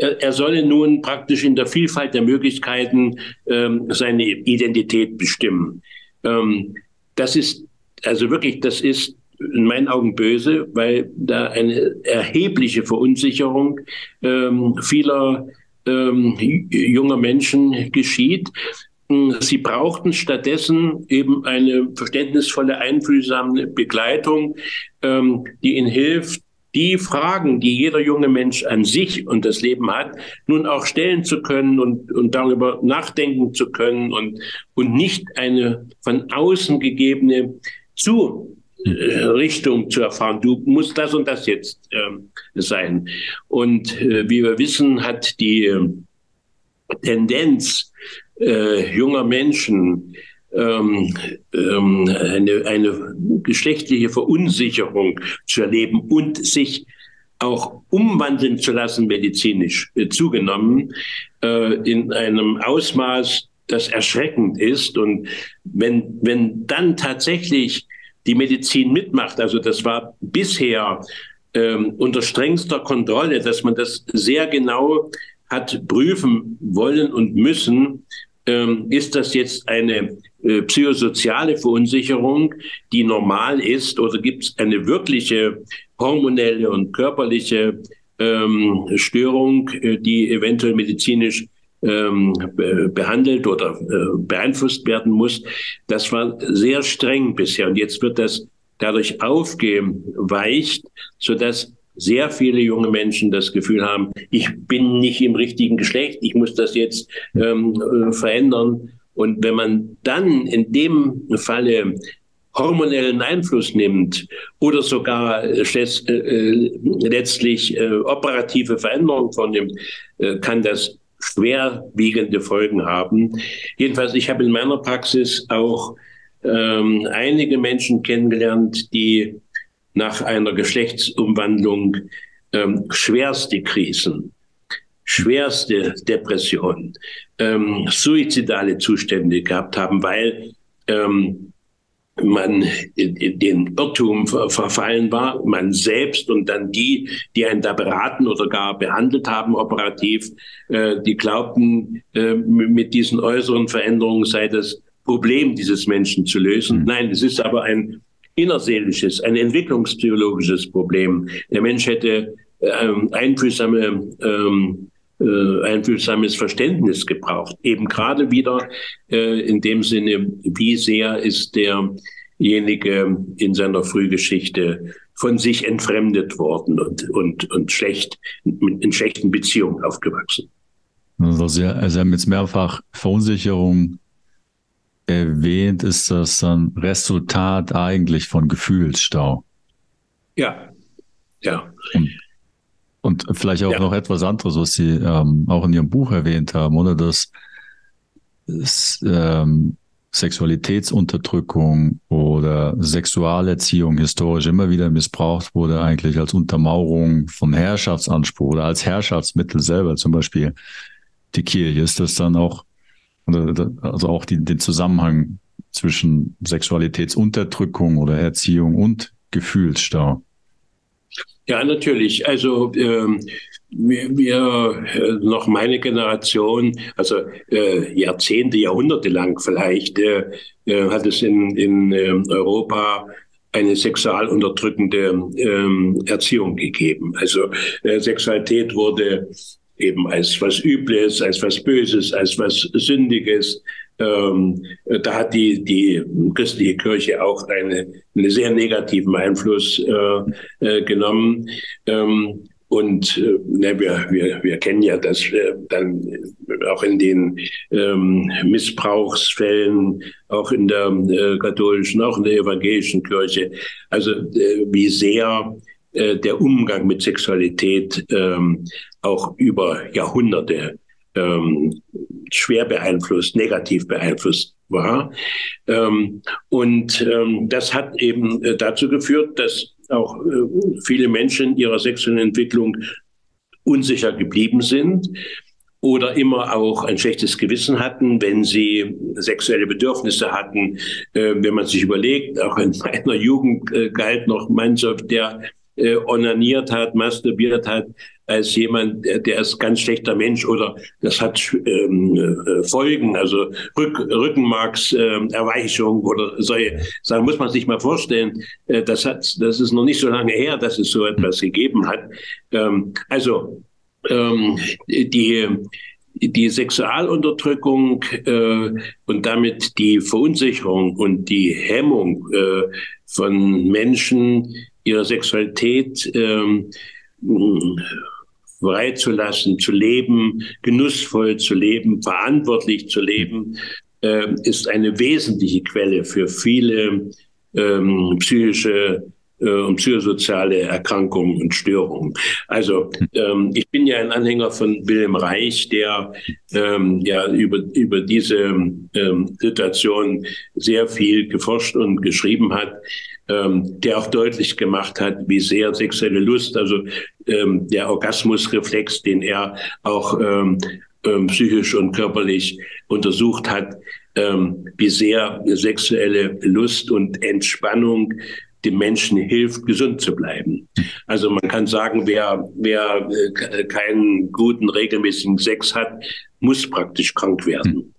er, er solle nun praktisch in der Vielfalt der Möglichkeiten ähm, seine Identität bestimmen. Ähm, das ist also wirklich, das ist in meinen Augen böse, weil da eine erhebliche Verunsicherung ähm, vieler ähm, junger Menschen geschieht. Sie brauchten stattdessen eben eine verständnisvolle, einfühlsame Begleitung, ähm, die ihnen hilft, die Fragen, die jeder junge Mensch an sich und das Leben hat, nun auch stellen zu können und, und darüber nachdenken zu können und, und nicht eine von außen gegebene Zurichtung zu erfahren. Du musst das und das jetzt ähm, sein. Und äh, wie wir wissen, hat die äh, Tendenz äh, junger Menschen, ähm, ähm, eine, eine geschlechtliche Verunsicherung zu erleben und sich auch umwandeln zu lassen, medizinisch äh, zugenommen, äh, in einem Ausmaß, das erschreckend ist. Und wenn, wenn dann tatsächlich die Medizin mitmacht, also das war bisher ähm, unter strengster Kontrolle, dass man das sehr genau hat prüfen wollen und müssen, ähm, ist das jetzt eine äh, psychosoziale Verunsicherung, die normal ist, oder gibt es eine wirkliche hormonelle und körperliche ähm, Störung, äh, die eventuell medizinisch ähm, behandelt oder äh, beeinflusst werden muss. Das war sehr streng bisher und jetzt wird das dadurch aufgeweicht, sodass sehr viele junge Menschen das Gefühl haben, ich bin nicht im richtigen Geschlecht, ich muss das jetzt ähm, äh, verändern. Und wenn man dann in dem Falle hormonellen Einfluss nimmt oder sogar äh, äh, letztlich äh, operative Veränderungen vornimmt, äh, kann das schwerwiegende Folgen haben. Jedenfalls, ich habe in meiner Praxis auch ähm, einige Menschen kennengelernt, die nach einer Geschlechtsumwandlung ähm, schwerste Krisen, schwerste Depressionen, ähm, suizidale Zustände gehabt haben, weil ähm, man den Irrtum verfallen war, man selbst und dann die, die einen da beraten oder gar behandelt haben operativ, äh, die glaubten, äh, mit diesen äußeren Veränderungen sei das Problem dieses Menschen zu lösen. Mhm. Nein, es ist aber ein innerseelisches, ein entwicklungspsychologisches Problem. Der Mensch hätte ähm, einfühlsame, ähm, äh, einfühlsames Verständnis gebraucht. Eben gerade wieder äh, in dem Sinne, wie sehr ist derjenige in seiner Frühgeschichte von sich entfremdet worden und, und, und schlecht, in schlechten Beziehungen aufgewachsen. Also Sie, Sie haben jetzt mehrfach Verunsicherung erwähnt, ist das ein Resultat eigentlich von Gefühlsstau. Ja, ja. Und, und vielleicht auch ja. noch etwas anderes, was Sie ähm, auch in Ihrem Buch erwähnt haben, oder dass ähm, Sexualitätsunterdrückung oder Sexualerziehung historisch immer wieder missbraucht wurde, eigentlich als Untermauerung von Herrschaftsanspruch oder als Herrschaftsmittel selber, zum Beispiel die Kirche. Ist das dann auch also auch die, den Zusammenhang zwischen Sexualitätsunterdrückung oder Erziehung und Gefühlsstau. Ja, natürlich. Also ähm, wir, wir äh, noch meine Generation, also äh, Jahrzehnte, Jahrhunderte lang vielleicht, äh, äh hat es in, in äh, Europa eine sexualunterdrückende ähm, Erziehung gegeben. Also äh, Sexualität wurde eben als was Übles, als was Böses, als was Sündiges. Ähm, da hat die, die christliche Kirche auch eine, einen sehr negativen Einfluss äh, äh, genommen. Ähm, und äh, ne, wir, wir, wir kennen ja das äh, dann auch in den ähm, Missbrauchsfällen, auch in der äh, katholischen, auch in der evangelischen Kirche. Also äh, wie sehr äh, der Umgang mit Sexualität ähm, auch über Jahrhunderte ähm, schwer beeinflusst, negativ beeinflusst war. Ähm, und ähm, das hat eben äh, dazu geführt, dass auch äh, viele Menschen in ihrer sexuellen Entwicklung unsicher geblieben sind oder immer auch ein schlechtes Gewissen hatten, wenn sie sexuelle Bedürfnisse hatten. Äh, wenn man sich überlegt, auch in meiner Jugend äh, galt noch mancher, der äh, onaniert hat, masturbiert hat, als jemand, der, der ist ganz schlechter Mensch oder das hat ähm, äh, Folgen, also Rück, Rückenmarkserweichung äh, oder solche Sachen, muss man sich mal vorstellen. Äh, das, hat, das ist noch nicht so lange her, dass es so etwas gegeben hat. Ähm, also ähm, die die Sexualunterdrückung äh, und damit die Verunsicherung und die Hemmung äh, von Menschen, ihre Sexualität ähm, freizulassen, zu leben, genussvoll zu leben, verantwortlich zu leben, äh, ist eine wesentliche Quelle für viele ähm, psychische und psychosoziale Erkrankungen und Störungen. Also ähm, ich bin ja ein Anhänger von Wilhelm Reich, der ähm, ja über, über diese ähm, Situation sehr viel geforscht und geschrieben hat ähm, der auch deutlich gemacht hat, wie sehr sexuelle Lust, also ähm, der Orgasmusreflex, den er auch ähm, psychisch und körperlich untersucht hat, ähm, wie sehr sexuelle Lust und Entspannung dem Menschen hilft, gesund zu bleiben. Also man kann sagen, wer, wer äh, keinen guten, regelmäßigen Sex hat, muss praktisch krank werden.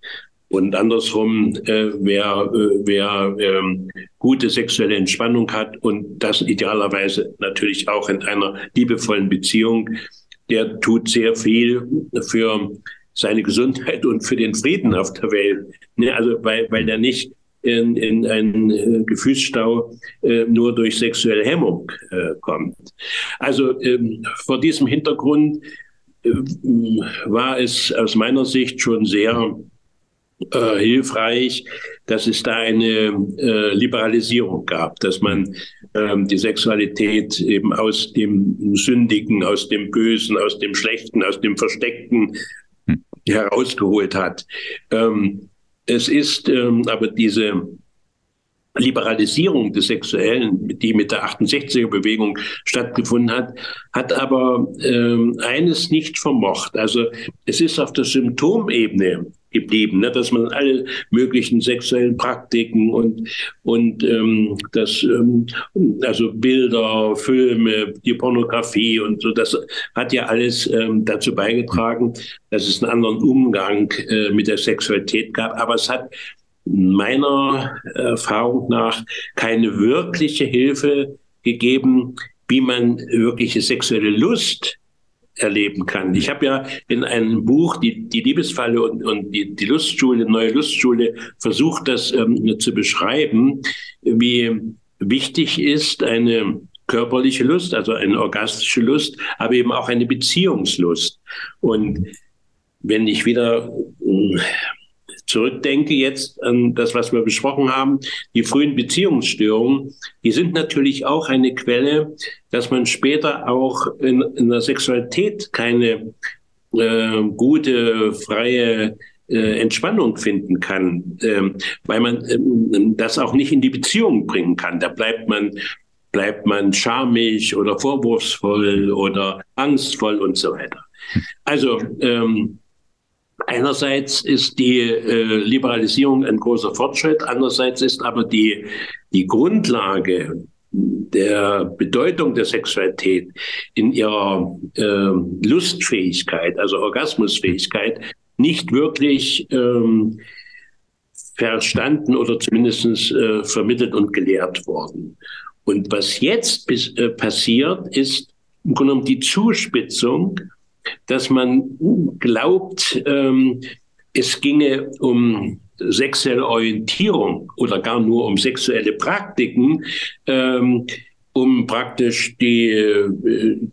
Und andersrum, äh, wer, äh, wer ähm, gute sexuelle Entspannung hat und das idealerweise natürlich auch in einer liebevollen Beziehung, der tut sehr viel für seine Gesundheit und für den Frieden auf der Welt. Ne? Also weil, weil der nicht in, in einen äh, Gefühlsstau äh, nur durch sexuelle Hemmung äh, kommt. Also ähm, vor diesem Hintergrund äh, war es aus meiner Sicht schon sehr äh, hilfreich, dass es da eine Liberalisierung gab, dass man ähm, die Sexualität eben aus dem Sündigen, aus dem Bösen, aus dem Schlechten, aus dem Versteckten hm. herausgeholt hat. Ähm, es ist ähm, aber diese Liberalisierung des Sexuellen, die mit der 68er Bewegung stattgefunden hat, hat aber ähm, eines nicht vermocht. Also es ist auf der Symptomebene geblieben, ne? dass man alle möglichen sexuellen Praktiken und und ähm, das ähm, also Bilder, Filme, die Pornografie und so, das hat ja alles ähm, dazu beigetragen, dass es einen anderen Umgang äh, mit der Sexualität gab. Aber es hat meiner Erfahrung nach keine wirkliche Hilfe gegeben, wie man wirkliche sexuelle Lust erleben kann. Ich habe ja in einem Buch die, die Liebesfalle und, und die, die Lustschule, neue Lustschule, versucht, das ähm, zu beschreiben, wie wichtig ist eine körperliche Lust, also eine orgastische Lust, aber eben auch eine Beziehungslust. Und wenn ich wieder zurückdenke jetzt an das, was wir besprochen haben, die frühen Beziehungsstörungen, die sind natürlich auch eine Quelle, dass man später auch in, in der Sexualität keine äh, gute, freie äh, Entspannung finden kann, ähm, weil man ähm, das auch nicht in die Beziehung bringen kann. Da bleibt man bleibt man schamig oder vorwurfsvoll oder angstvoll und so weiter. Also ähm, Einerseits ist die äh, Liberalisierung ein großer Fortschritt, andererseits ist aber die, die Grundlage der Bedeutung der Sexualität in ihrer äh, Lustfähigkeit, also Orgasmusfähigkeit, nicht wirklich ähm, verstanden oder zumindest äh, vermittelt und gelehrt worden. Und was jetzt bis, äh, passiert, ist im Grunde genommen die Zuspitzung dass man glaubt, ähm, es ginge um sexuelle Orientierung oder gar nur um sexuelle Praktiken, ähm, um praktisch die,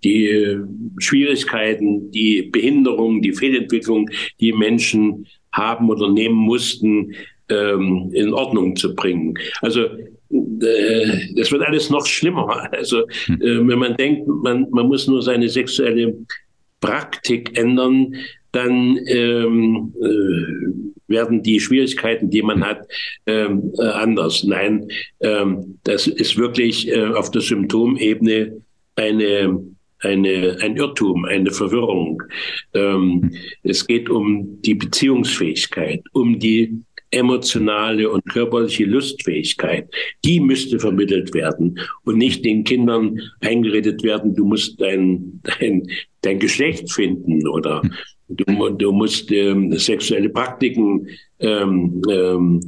die Schwierigkeiten, die Behinderungen, die Fehlentwicklung, die Menschen haben oder nehmen mussten, ähm, in Ordnung zu bringen. Also äh, das wird alles noch schlimmer. Also hm. äh, wenn man denkt, man, man muss nur seine sexuelle Praktik ändern, dann ähm, äh, werden die Schwierigkeiten, die man hat, ähm, äh, anders. Nein, ähm, das ist wirklich äh, auf der Symptomebene eine eine, ein Irrtum, eine Verwirrung. Ähm, es geht um die Beziehungsfähigkeit, um die emotionale und körperliche Lustfähigkeit, die müsste vermittelt werden und nicht den Kindern eingeredet werden, du musst dein, dein, dein Geschlecht finden oder du, du musst ähm, sexuelle Praktiken ähm, ähm,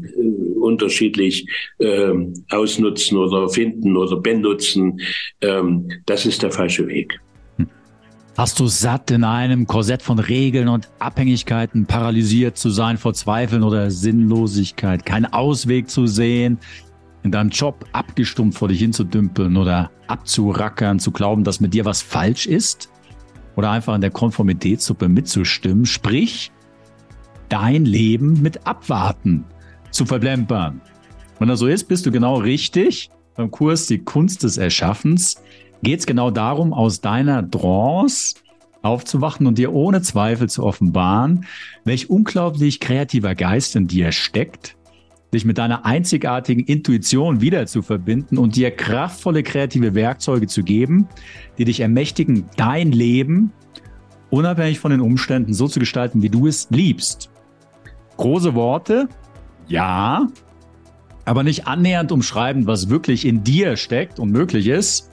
unterschiedlich ähm, ausnutzen oder finden oder benutzen. Ähm, das ist der falsche Weg. Hast du satt, in einem Korsett von Regeln und Abhängigkeiten paralysiert zu sein vor Zweifeln oder Sinnlosigkeit, keinen Ausweg zu sehen, in deinem Job abgestumpft vor dich hinzudümpeln oder abzurackern, zu glauben, dass mit dir was falsch ist? Oder einfach in der Konformitätssuppe mitzustimmen, sprich, dein Leben mit Abwarten zu verblempern. Wenn das so ist, bist du genau richtig beim Kurs Die Kunst des Erschaffens geht es genau darum, aus deiner Trance aufzuwachen und dir ohne Zweifel zu offenbaren, welch unglaublich kreativer Geist in dir steckt, dich mit deiner einzigartigen Intuition wieder zu verbinden und dir kraftvolle kreative Werkzeuge zu geben, die dich ermächtigen, dein Leben unabhängig von den Umständen so zu gestalten, wie du es liebst. Große Worte, ja, aber nicht annähernd umschreiben, was wirklich in dir steckt und möglich ist,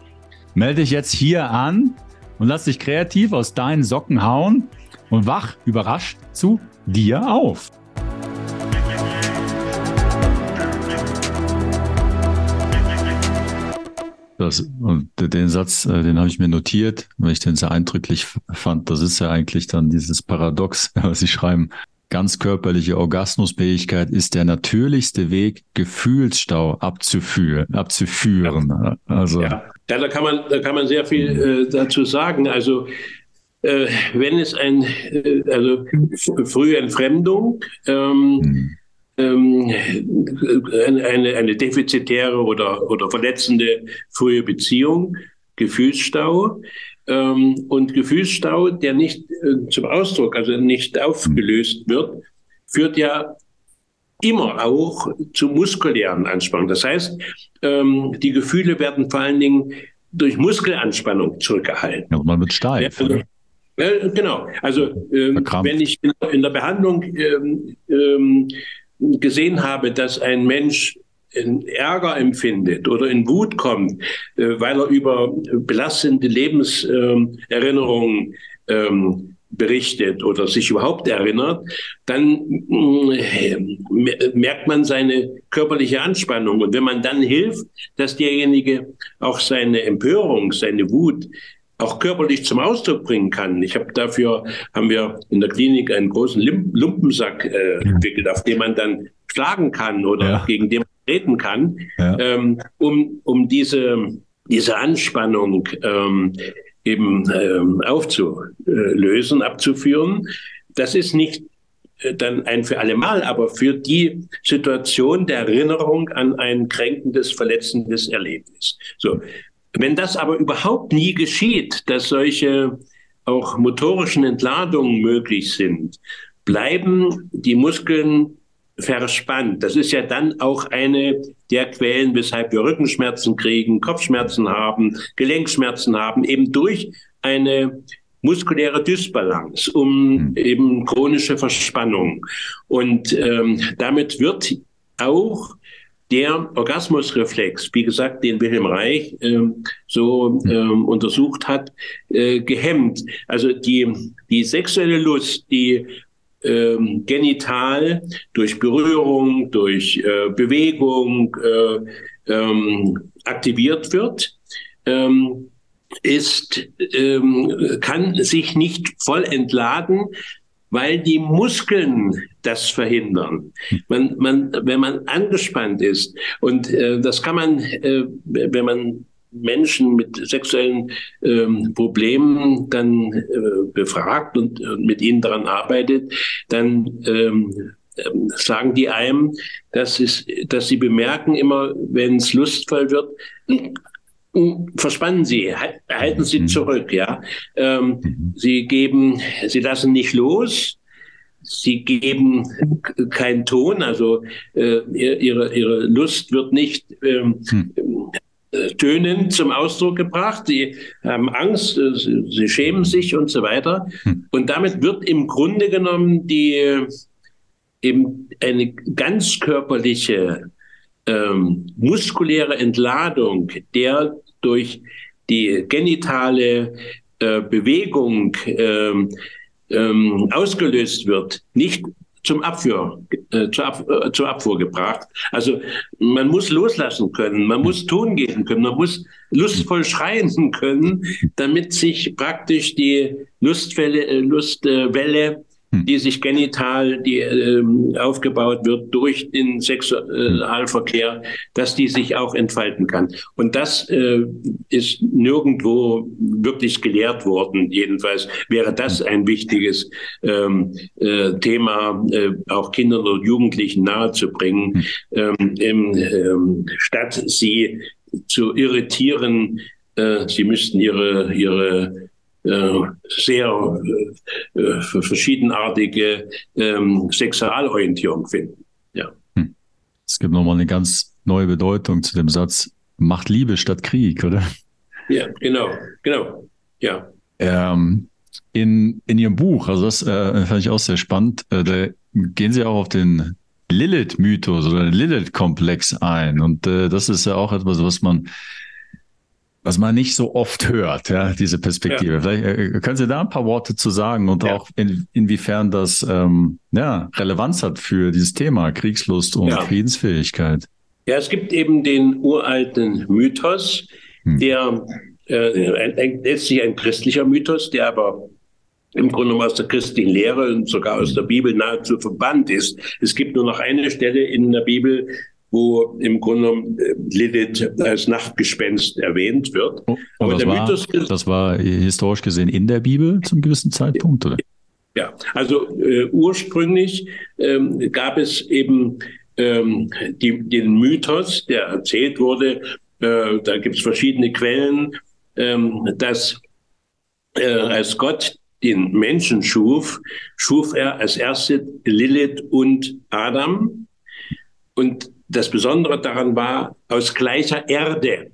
Melde dich jetzt hier an und lass dich kreativ aus deinen Socken hauen und wach überrascht zu dir auf. Das, und den Satz, äh, den habe ich mir notiert, weil ich den sehr eindrücklich fand. Das ist ja eigentlich dann dieses Paradox, was Sie schreiben. ganz körperliche Orgasmusfähigkeit ist der natürlichste Weg, Gefühlsstau abzuführen. abzuführen. Ja. Also. Ja. Ja. da kann man, da kann man sehr viel äh, dazu sagen. Also äh, wenn es ein, äh, also frühe Entfremdung, ähm, hm. ähm, eine, eine defizitäre oder, oder verletzende frühe Beziehung, Gefühlsstau, ähm, und Gefühlsstau, der nicht äh, zum Ausdruck, also nicht aufgelöst wird, führt ja immer auch zu muskulären Anspannung. Das heißt, ähm, die Gefühle werden vor allen Dingen durch Muskelanspannung zurückgehalten. Ja, man wird steif. Ja, äh, genau. Also ähm, wenn ich in, in der Behandlung ähm, ähm, gesehen habe, dass ein Mensch Ärger empfindet oder in Wut kommt, äh, weil er über belastende Lebenserinnerungen ähm, berichtet oder sich überhaupt erinnert, dann äh, merkt man seine körperliche Anspannung. Und wenn man dann hilft, dass derjenige auch seine Empörung, seine Wut auch körperlich zum Ausdruck bringen kann. Ich habe dafür haben wir in der Klinik einen großen Lumpensack äh, entwickelt, auf dem man dann schlagen kann oder ja. gegen den man treten kann, ja. ähm, um, um diese, diese Anspannung ähm, eben ähm, aufzulösen, abzuführen. Das ist nicht äh, dann ein für alle Mal, aber für die Situation der Erinnerung an ein kränkendes, verletzendes Erlebnis. So. Wenn das aber überhaupt nie geschieht, dass solche auch motorischen Entladungen möglich sind, bleiben die Muskeln verspannt. Das ist ja dann auch eine der Quellen, weshalb wir Rückenschmerzen kriegen, Kopfschmerzen haben, Gelenkschmerzen haben, eben durch eine muskuläre Dysbalance, um hm. eben chronische Verspannung. Und ähm, damit wird auch der Orgasmusreflex, wie gesagt, den Wilhelm Reich ähm, so ähm, untersucht hat, äh, gehemmt. Also die, die sexuelle Lust, die ähm, genital durch Berührung, durch äh, Bewegung äh, ähm, aktiviert wird, ähm, ist, ähm, kann sich nicht voll entladen, weil die Muskeln das verhindern. Man, man, wenn man angespannt ist, und äh, das kann man, äh, wenn man Menschen mit sexuellen ähm, Problemen dann äh, befragt und, und, mit ihnen daran arbeitet, dann ähm, ähm, sagen die einem, dass, es, dass sie bemerken immer, wenn es lustvoll wird, verspannen Sie, halten Sie mhm. zurück, ja. Ähm, mhm. Sie geben, Sie lassen nicht los, Sie geben keinen Ton, also äh, ihre, ihre Lust wird nicht ähm, hm. Tönen zum Ausdruck gebracht. Sie haben Angst, äh, sie schämen sich und so weiter. Hm. Und damit wird im Grunde genommen die eben eine ganz körperliche ähm, muskuläre Entladung, der durch die genitale äh, Bewegung ähm, ähm, ausgelöst wird, nicht zum Abfuhr, äh, zur, Ab, äh, zur Abfuhr gebracht. Also man muss loslassen können, man muss Ton geben können, man muss lustvoll schreien können, damit sich praktisch die Lustwelle, äh, Lustwelle hm. Die sich genital, die ähm, aufgebaut wird durch den Sexualverkehr, dass die sich auch entfalten kann. Und das äh, ist nirgendwo wirklich gelehrt worden. Jedenfalls wäre das hm. ein wichtiges ähm, äh, Thema, äh, auch Kindern und Jugendlichen nahezubringen, hm. ähm, im, ähm, statt sie zu irritieren, äh, sie müssten ihre, ihre äh, sehr äh, äh, verschiedenartige ähm, Sexualorientierung finden. Ja. Hm. Es gibt nochmal eine ganz neue Bedeutung zu dem Satz, macht Liebe statt Krieg, oder? Ja, genau, genau, ja. Ähm, in, in Ihrem Buch, also das äh, fand ich auch sehr spannend, äh, da gehen Sie auch auf den Lilith-Mythos oder den Lilith-Komplex ein. Und äh, das ist ja auch etwas, was man was man nicht so oft hört, ja, diese Perspektive. Ja. Vielleicht äh, können Sie da ein paar Worte zu sagen und ja. auch in, inwiefern das ähm, ja, Relevanz hat für dieses Thema Kriegslust und ja. Friedensfähigkeit. Ja, es gibt eben den uralten Mythos, hm. der äh, ein, ein, letztlich ein christlicher Mythos, der aber im Grunde aus der christlichen Lehre und sogar aus der Bibel nahezu verbannt ist. Es gibt nur noch eine Stelle in der Bibel, wo im Grunde äh, Lilith als Nachtgespenst erwähnt wird. Oh, Aber das, war, Mythos, das war historisch gesehen in der Bibel zum gewissen Zeitpunkt, oder? Ja, also äh, ursprünglich ähm, gab es eben ähm, die, den Mythos, der erzählt wurde, äh, da gibt es verschiedene Quellen, ähm, dass äh, als Gott den Menschen schuf, schuf er als erste Lilith und Adam. Und das Besondere daran war, aus gleicher Erde.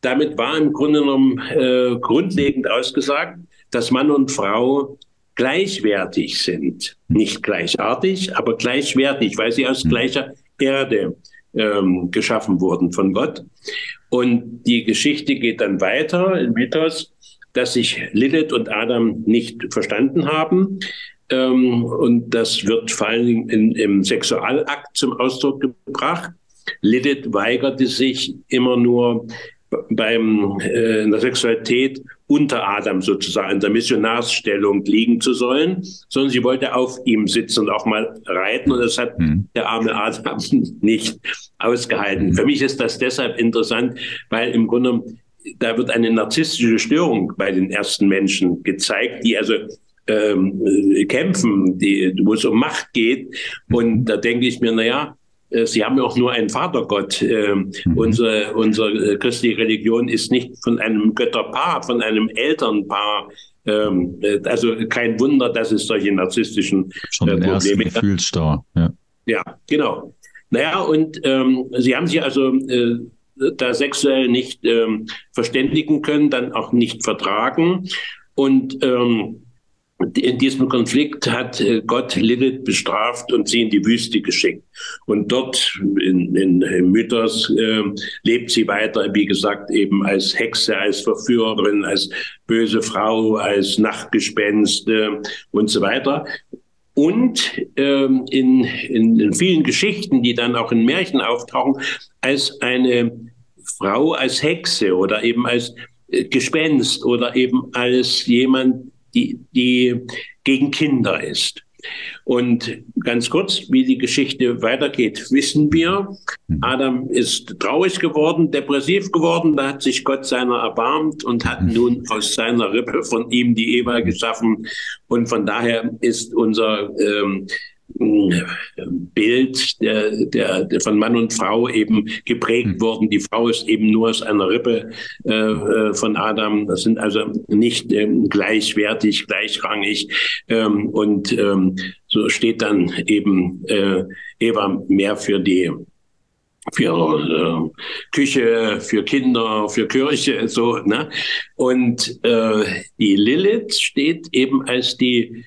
Damit war im Grunde genommen äh, grundlegend ausgesagt, dass Mann und Frau gleichwertig sind. Nicht gleichartig, aber gleichwertig, weil sie aus hm. gleicher Erde ähm, geschaffen wurden von Gott. Und die Geschichte geht dann weiter im Mythos, dass sich Lilith und Adam nicht verstanden haben. Ähm, und das wird vor allem in, im Sexualakt zum Ausdruck gebracht. Lilith weigerte sich immer nur beim, äh, in der Sexualität unter Adam sozusagen in der Missionarsstellung liegen zu sollen, sondern sie wollte auf ihm sitzen und auch mal reiten und das hat mhm. der arme Adam nicht ausgehalten. Mhm. Für mich ist das deshalb interessant, weil im Grunde da wird eine narzisstische Störung bei den ersten Menschen gezeigt, die also ähm, kämpfen, die, wo es um Macht geht. Und da denke ich mir, naja, äh, Sie haben ja auch nur einen Vatergott. Ähm, mhm. Unsere, unsere christliche Religion ist nicht von einem Götterpaar, von einem Elternpaar. Ähm, äh, also kein Wunder, dass es solche narzisstischen Schon äh, Probleme gibt. Gefühlsstau. Ja. ja, genau. Naja, und ähm, Sie haben sich also äh, da sexuell nicht ähm, verständigen können, dann auch nicht vertragen. Und ähm, in diesem Konflikt hat äh, Gott Lilith bestraft und sie in die Wüste geschickt. Und dort in, in, Mythos äh, lebt sie weiter, wie gesagt, eben als Hexe, als Verführerin, als böse Frau, als Nachtgespenst äh, und so weiter. Und ähm, in, in, in vielen Geschichten, die dann auch in Märchen auftauchen, als eine Frau, als Hexe oder eben als äh, Gespenst oder eben als jemand, die, die gegen Kinder ist. Und ganz kurz, wie die Geschichte weitergeht, wissen wir. Mhm. Adam ist traurig geworden, depressiv geworden, da hat sich Gott seiner erbarmt und hat mhm. nun aus seiner Rippe von ihm die Eva geschaffen. Und von daher ist unser ähm, Bild der, der, der, von Mann und Frau eben geprägt mhm. worden. Die Frau ist eben nur aus einer Rippe äh, äh, von Adam. Das sind also nicht ähm, gleichwertig, gleichrangig. Ähm, und ähm, so steht dann eben äh, Eva mehr für die für äh, Küche, für Kinder, für Kirche, so, ne? Und äh, die Lilith steht eben als die äh,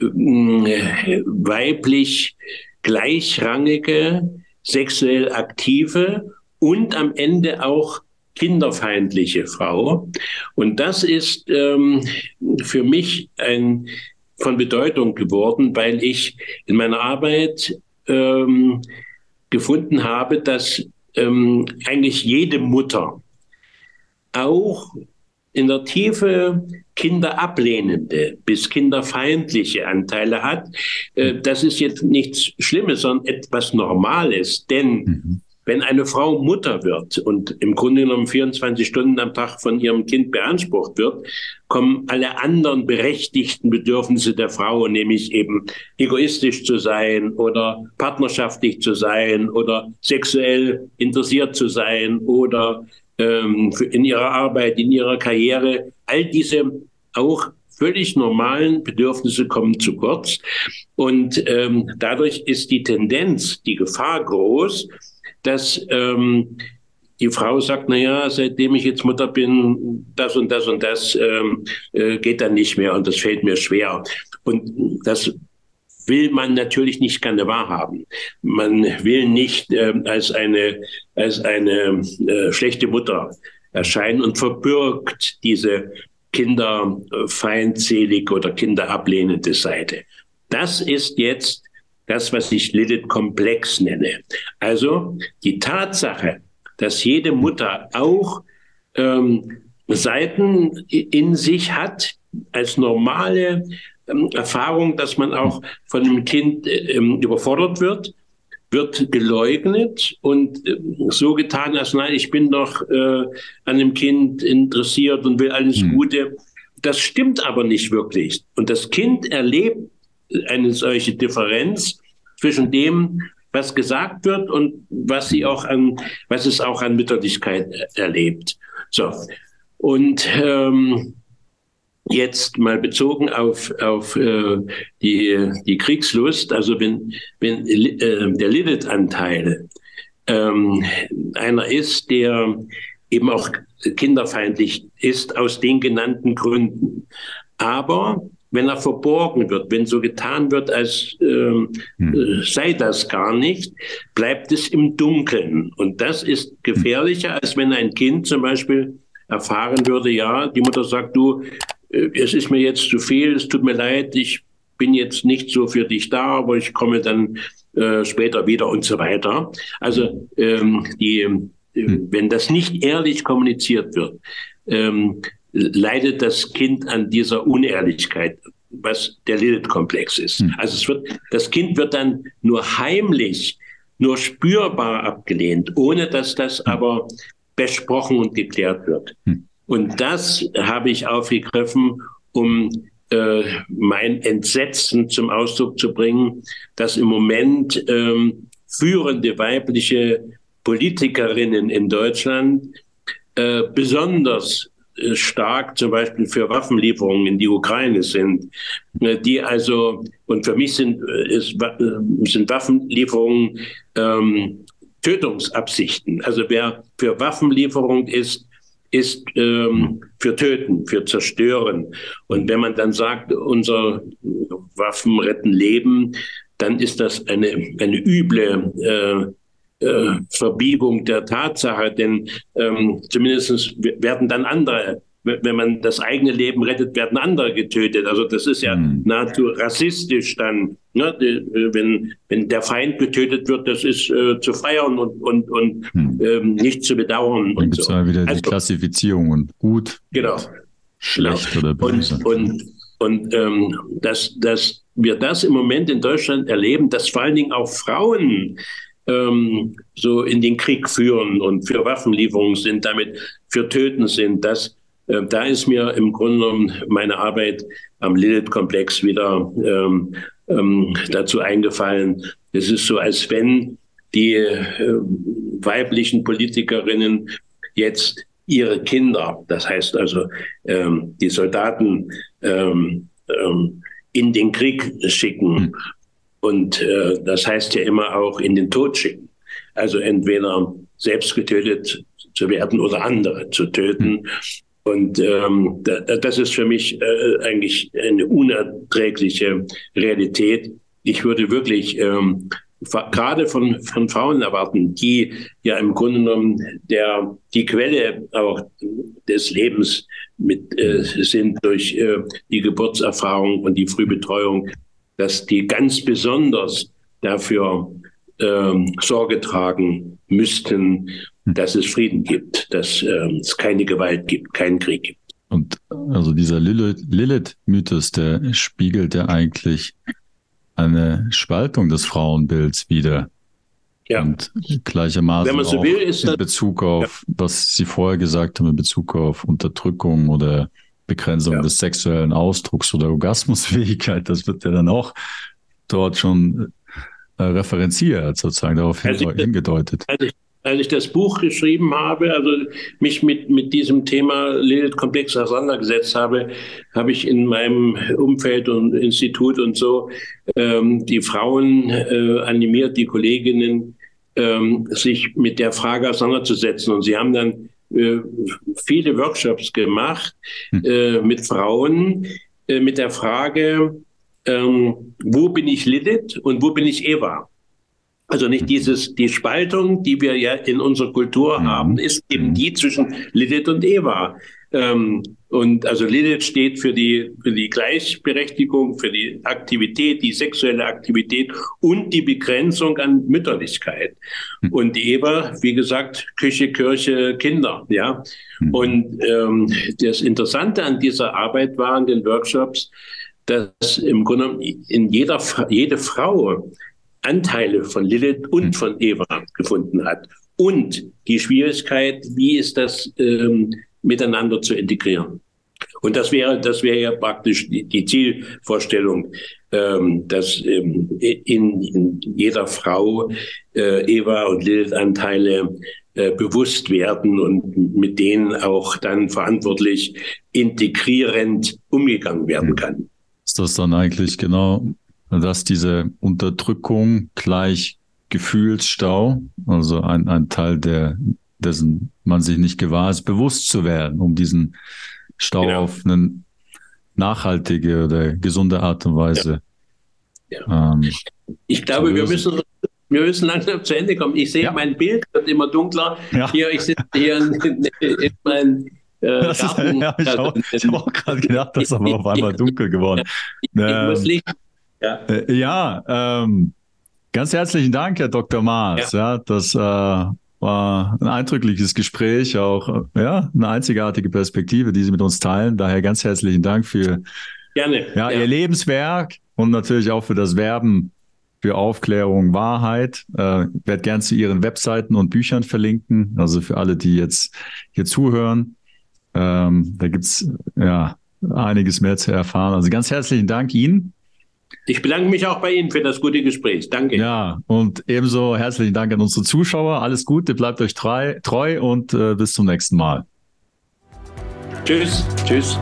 weiblich gleichrangige, sexuell aktive und am Ende auch kinderfeindliche Frau. Und das ist ähm, für mich ein, von Bedeutung geworden, weil ich in meiner Arbeit ähm, gefunden habe, dass ähm, eigentlich jede Mutter auch in der Tiefe kinderablehnende bis kinderfeindliche Anteile hat. Äh, das ist jetzt nichts Schlimmes, sondern etwas Normales. Denn mhm. wenn eine Frau Mutter wird und im Grunde genommen 24 Stunden am Tag von ihrem Kind beansprucht wird, kommen alle anderen berechtigten Bedürfnisse der Frau, nämlich eben egoistisch zu sein oder partnerschaftlich zu sein oder sexuell interessiert zu sein oder ähm, in ihrer Arbeit, in ihrer Karriere. All diese auch völlig normalen Bedürfnisse kommen zu kurz. Und ähm, dadurch ist die Tendenz, die Gefahr groß, dass ähm, die Frau sagt, na ja, seitdem ich jetzt Mutter bin, das und das und das ähm, äh, geht dann nicht mehr und das fällt mir schwer. Und das will man natürlich nicht gerne wahrhaben. Man will nicht äh, als eine, als eine äh, schlechte Mutter erscheinen und verbirgt diese kinderfeindselige oder kinderablehnende Seite. Das ist jetzt das, was ich Lilith-Komplex nenne. Also die Tatsache, dass jede Mutter auch ähm, Seiten in sich hat, als normale ähm, Erfahrung, dass man auch von einem Kind ähm, überfordert wird, wird geleugnet und äh, so getan, als nein, ich bin doch äh, an dem Kind interessiert und will alles mhm. Gute. Das stimmt aber nicht wirklich. Und das Kind erlebt eine solche Differenz zwischen dem, was gesagt wird und was sie auch an, was es auch an Mütterlichkeit erlebt. So. Und ähm, jetzt mal bezogen auf, auf äh, die, die Kriegslust, also wenn, wenn äh, der Lilith-Anteil ähm, einer ist, der eben auch kinderfeindlich ist aus den genannten Gründen. Aber wenn er verborgen wird, wenn so getan wird, als ähm, hm. Äh, sei das gar nicht, bleibt es im Dunkeln. Und das ist gefährlicher, als wenn ein Kind zum Beispiel erfahren würde, ja, die Mutter sagt, du, es ist mir jetzt zu viel, es tut mir leid, ich bin jetzt nicht so für dich da, aber ich komme dann äh, später wieder und so weiter. Also ähm, die, äh, hm. wenn das nicht ehrlich kommuniziert wird, ähm, leidet das Kind an dieser Unehrlichkeit, was der Lilith-Komplex ist. Hm. Also es wird, das Kind wird dann nur heimlich, nur spürbar abgelehnt, ohne dass das hm. aber besprochen und geklärt wird. Hm. Und das habe ich aufgegriffen, um äh, mein Entsetzen zum Ausdruck zu bringen, dass im Moment ähm, führende weibliche Politikerinnen in Deutschland äh, besonders äh, stark zum Beispiel für Waffenlieferungen in die Ukraine sind, äh, die also, und für mich sind, äh, ist, sind Waffenlieferungen ähm, Tötungsabsichten. Also wer für Waffenlieferung ist, ist ähm, für Töten, für Zerstören. Und wenn man dann sagt, unsere Waffen retten Leben, dann ist das eine, eine üble äh, äh, Verbiegung der Tatsache, denn ähm, zumindest werden dann andere wenn man das eigene Leben rettet, werden andere getötet. Also das ist ja mhm. nahezu rassistisch dann. Ne? Wenn, wenn der Feind getötet wird, das ist äh, zu feiern und, und, und mhm. ähm, nicht zu bedauern. Dann gibt es so. ja wieder also, die Klassifizierung und gut, genau, schlecht genau. oder böse. Und, und, und ähm, dass, dass wir das im Moment in Deutschland erleben, dass vor allen Dingen auch Frauen ähm, so in den Krieg führen und für Waffenlieferungen sind, damit für Töten sind, dass da ist mir im Grunde genommen meine Arbeit am Lilith-Komplex wieder ähm, ähm, dazu eingefallen. Es ist so, als wenn die äh, weiblichen Politikerinnen jetzt ihre Kinder, das heißt also ähm, die Soldaten ähm, ähm, in den Krieg schicken. Mhm. Und äh, das heißt ja immer auch in den Tod schicken. Also entweder selbst getötet zu werden oder andere zu töten. Und ähm, das ist für mich äh, eigentlich eine unerträgliche Realität. Ich würde wirklich ähm, gerade von, von Frauen erwarten, die ja im Grunde genommen der, die Quelle auch des Lebens mit, äh, sind durch äh, die Geburtserfahrung und die Frühbetreuung, dass die ganz besonders dafür ähm, Sorge tragen müssten, dass es Frieden gibt, dass ähm, es keine Gewalt gibt, keinen Krieg gibt. Und also dieser Lilith-Mythos, der spiegelt ja eigentlich eine Spaltung des Frauenbilds wider. Ja. Und gleichermaßen Wenn man so will, ist in Bezug auf, ja. was Sie vorher gesagt haben, in Bezug auf Unterdrückung oder Begrenzung ja. des sexuellen Ausdrucks oder Orgasmusfähigkeit, das wird ja dann auch dort schon äh, referenziert, sozusagen darauf also hingedeutet. Also ich, als ich das Buch geschrieben habe, also mich mit, mit diesem Thema Lilith-Komplex auseinandergesetzt habe, habe ich in meinem Umfeld und Institut und so ähm, die Frauen äh, animiert, die Kolleginnen, ähm, sich mit der Frage auseinanderzusetzen. Und sie haben dann äh, viele Workshops gemacht hm. äh, mit Frauen äh, mit der Frage, ähm, wo bin ich Lilith und wo bin ich Eva? Also nicht dieses, die Spaltung, die wir ja in unserer Kultur mhm. haben, ist eben mhm. die zwischen Lilith und Eva. Ähm, und also Lilith steht für die, für die Gleichberechtigung, für die Aktivität, die sexuelle Aktivität und die Begrenzung an Mütterlichkeit. Mhm. Und die Eva, wie gesagt, Küche, Kirche, Kinder, ja. Mhm. Und ähm, das Interessante an dieser Arbeit war, an den Workshops, dass im Grunde in jeder, jede Frau Anteile von Lilith und hm. von Eva gefunden hat. Und die Schwierigkeit, wie ist das ähm, miteinander zu integrieren? Und das wäre, das wäre ja praktisch die, die Zielvorstellung, ähm, dass ähm, in, in, jeder Frau äh, Eva und Lilith Anteile äh, bewusst werden und mit denen auch dann verantwortlich integrierend umgegangen werden hm. kann. Ist das dann eigentlich genau dass diese Unterdrückung gleich Gefühlsstau, also ein, ein Teil, der, dessen man sich nicht gewahr ist, bewusst zu werden, um diesen Stau genau. auf eine nachhaltige oder gesunde Art und Weise. Ja. Ja. Ähm, ich glaube, wir müssen, wir müssen langsam zu Ende kommen. Ich sehe, ja. mein Bild wird immer dunkler. Hier, ich sitze hier in, in meinem äh, das ist, ja, ich habe hab auch gerade gedacht, das ist aber auf einmal dunkel geworden. Ähm, ja, äh, ja ähm, ganz herzlichen Dank, Herr Dr. Maas. Ja. ja das äh, war ein eindrückliches Gespräch, auch äh, ja, eine einzigartige Perspektive, die Sie mit uns teilen. Daher ganz herzlichen Dank für Gerne. Ja, ja. Ihr Lebenswerk und natürlich auch für das Werben für Aufklärung, Wahrheit. Äh, werde gern zu Ihren Webseiten und Büchern verlinken. Also für alle, die jetzt hier zuhören. Ähm, da gibt's ja einiges mehr zu erfahren. Also ganz herzlichen Dank Ihnen. Ich bedanke mich auch bei Ihnen für das gute Gespräch. Danke. Ja, und ebenso herzlichen Dank an unsere Zuschauer. Alles Gute, bleibt euch treu, treu und äh, bis zum nächsten Mal. Tschüss. Tschüss.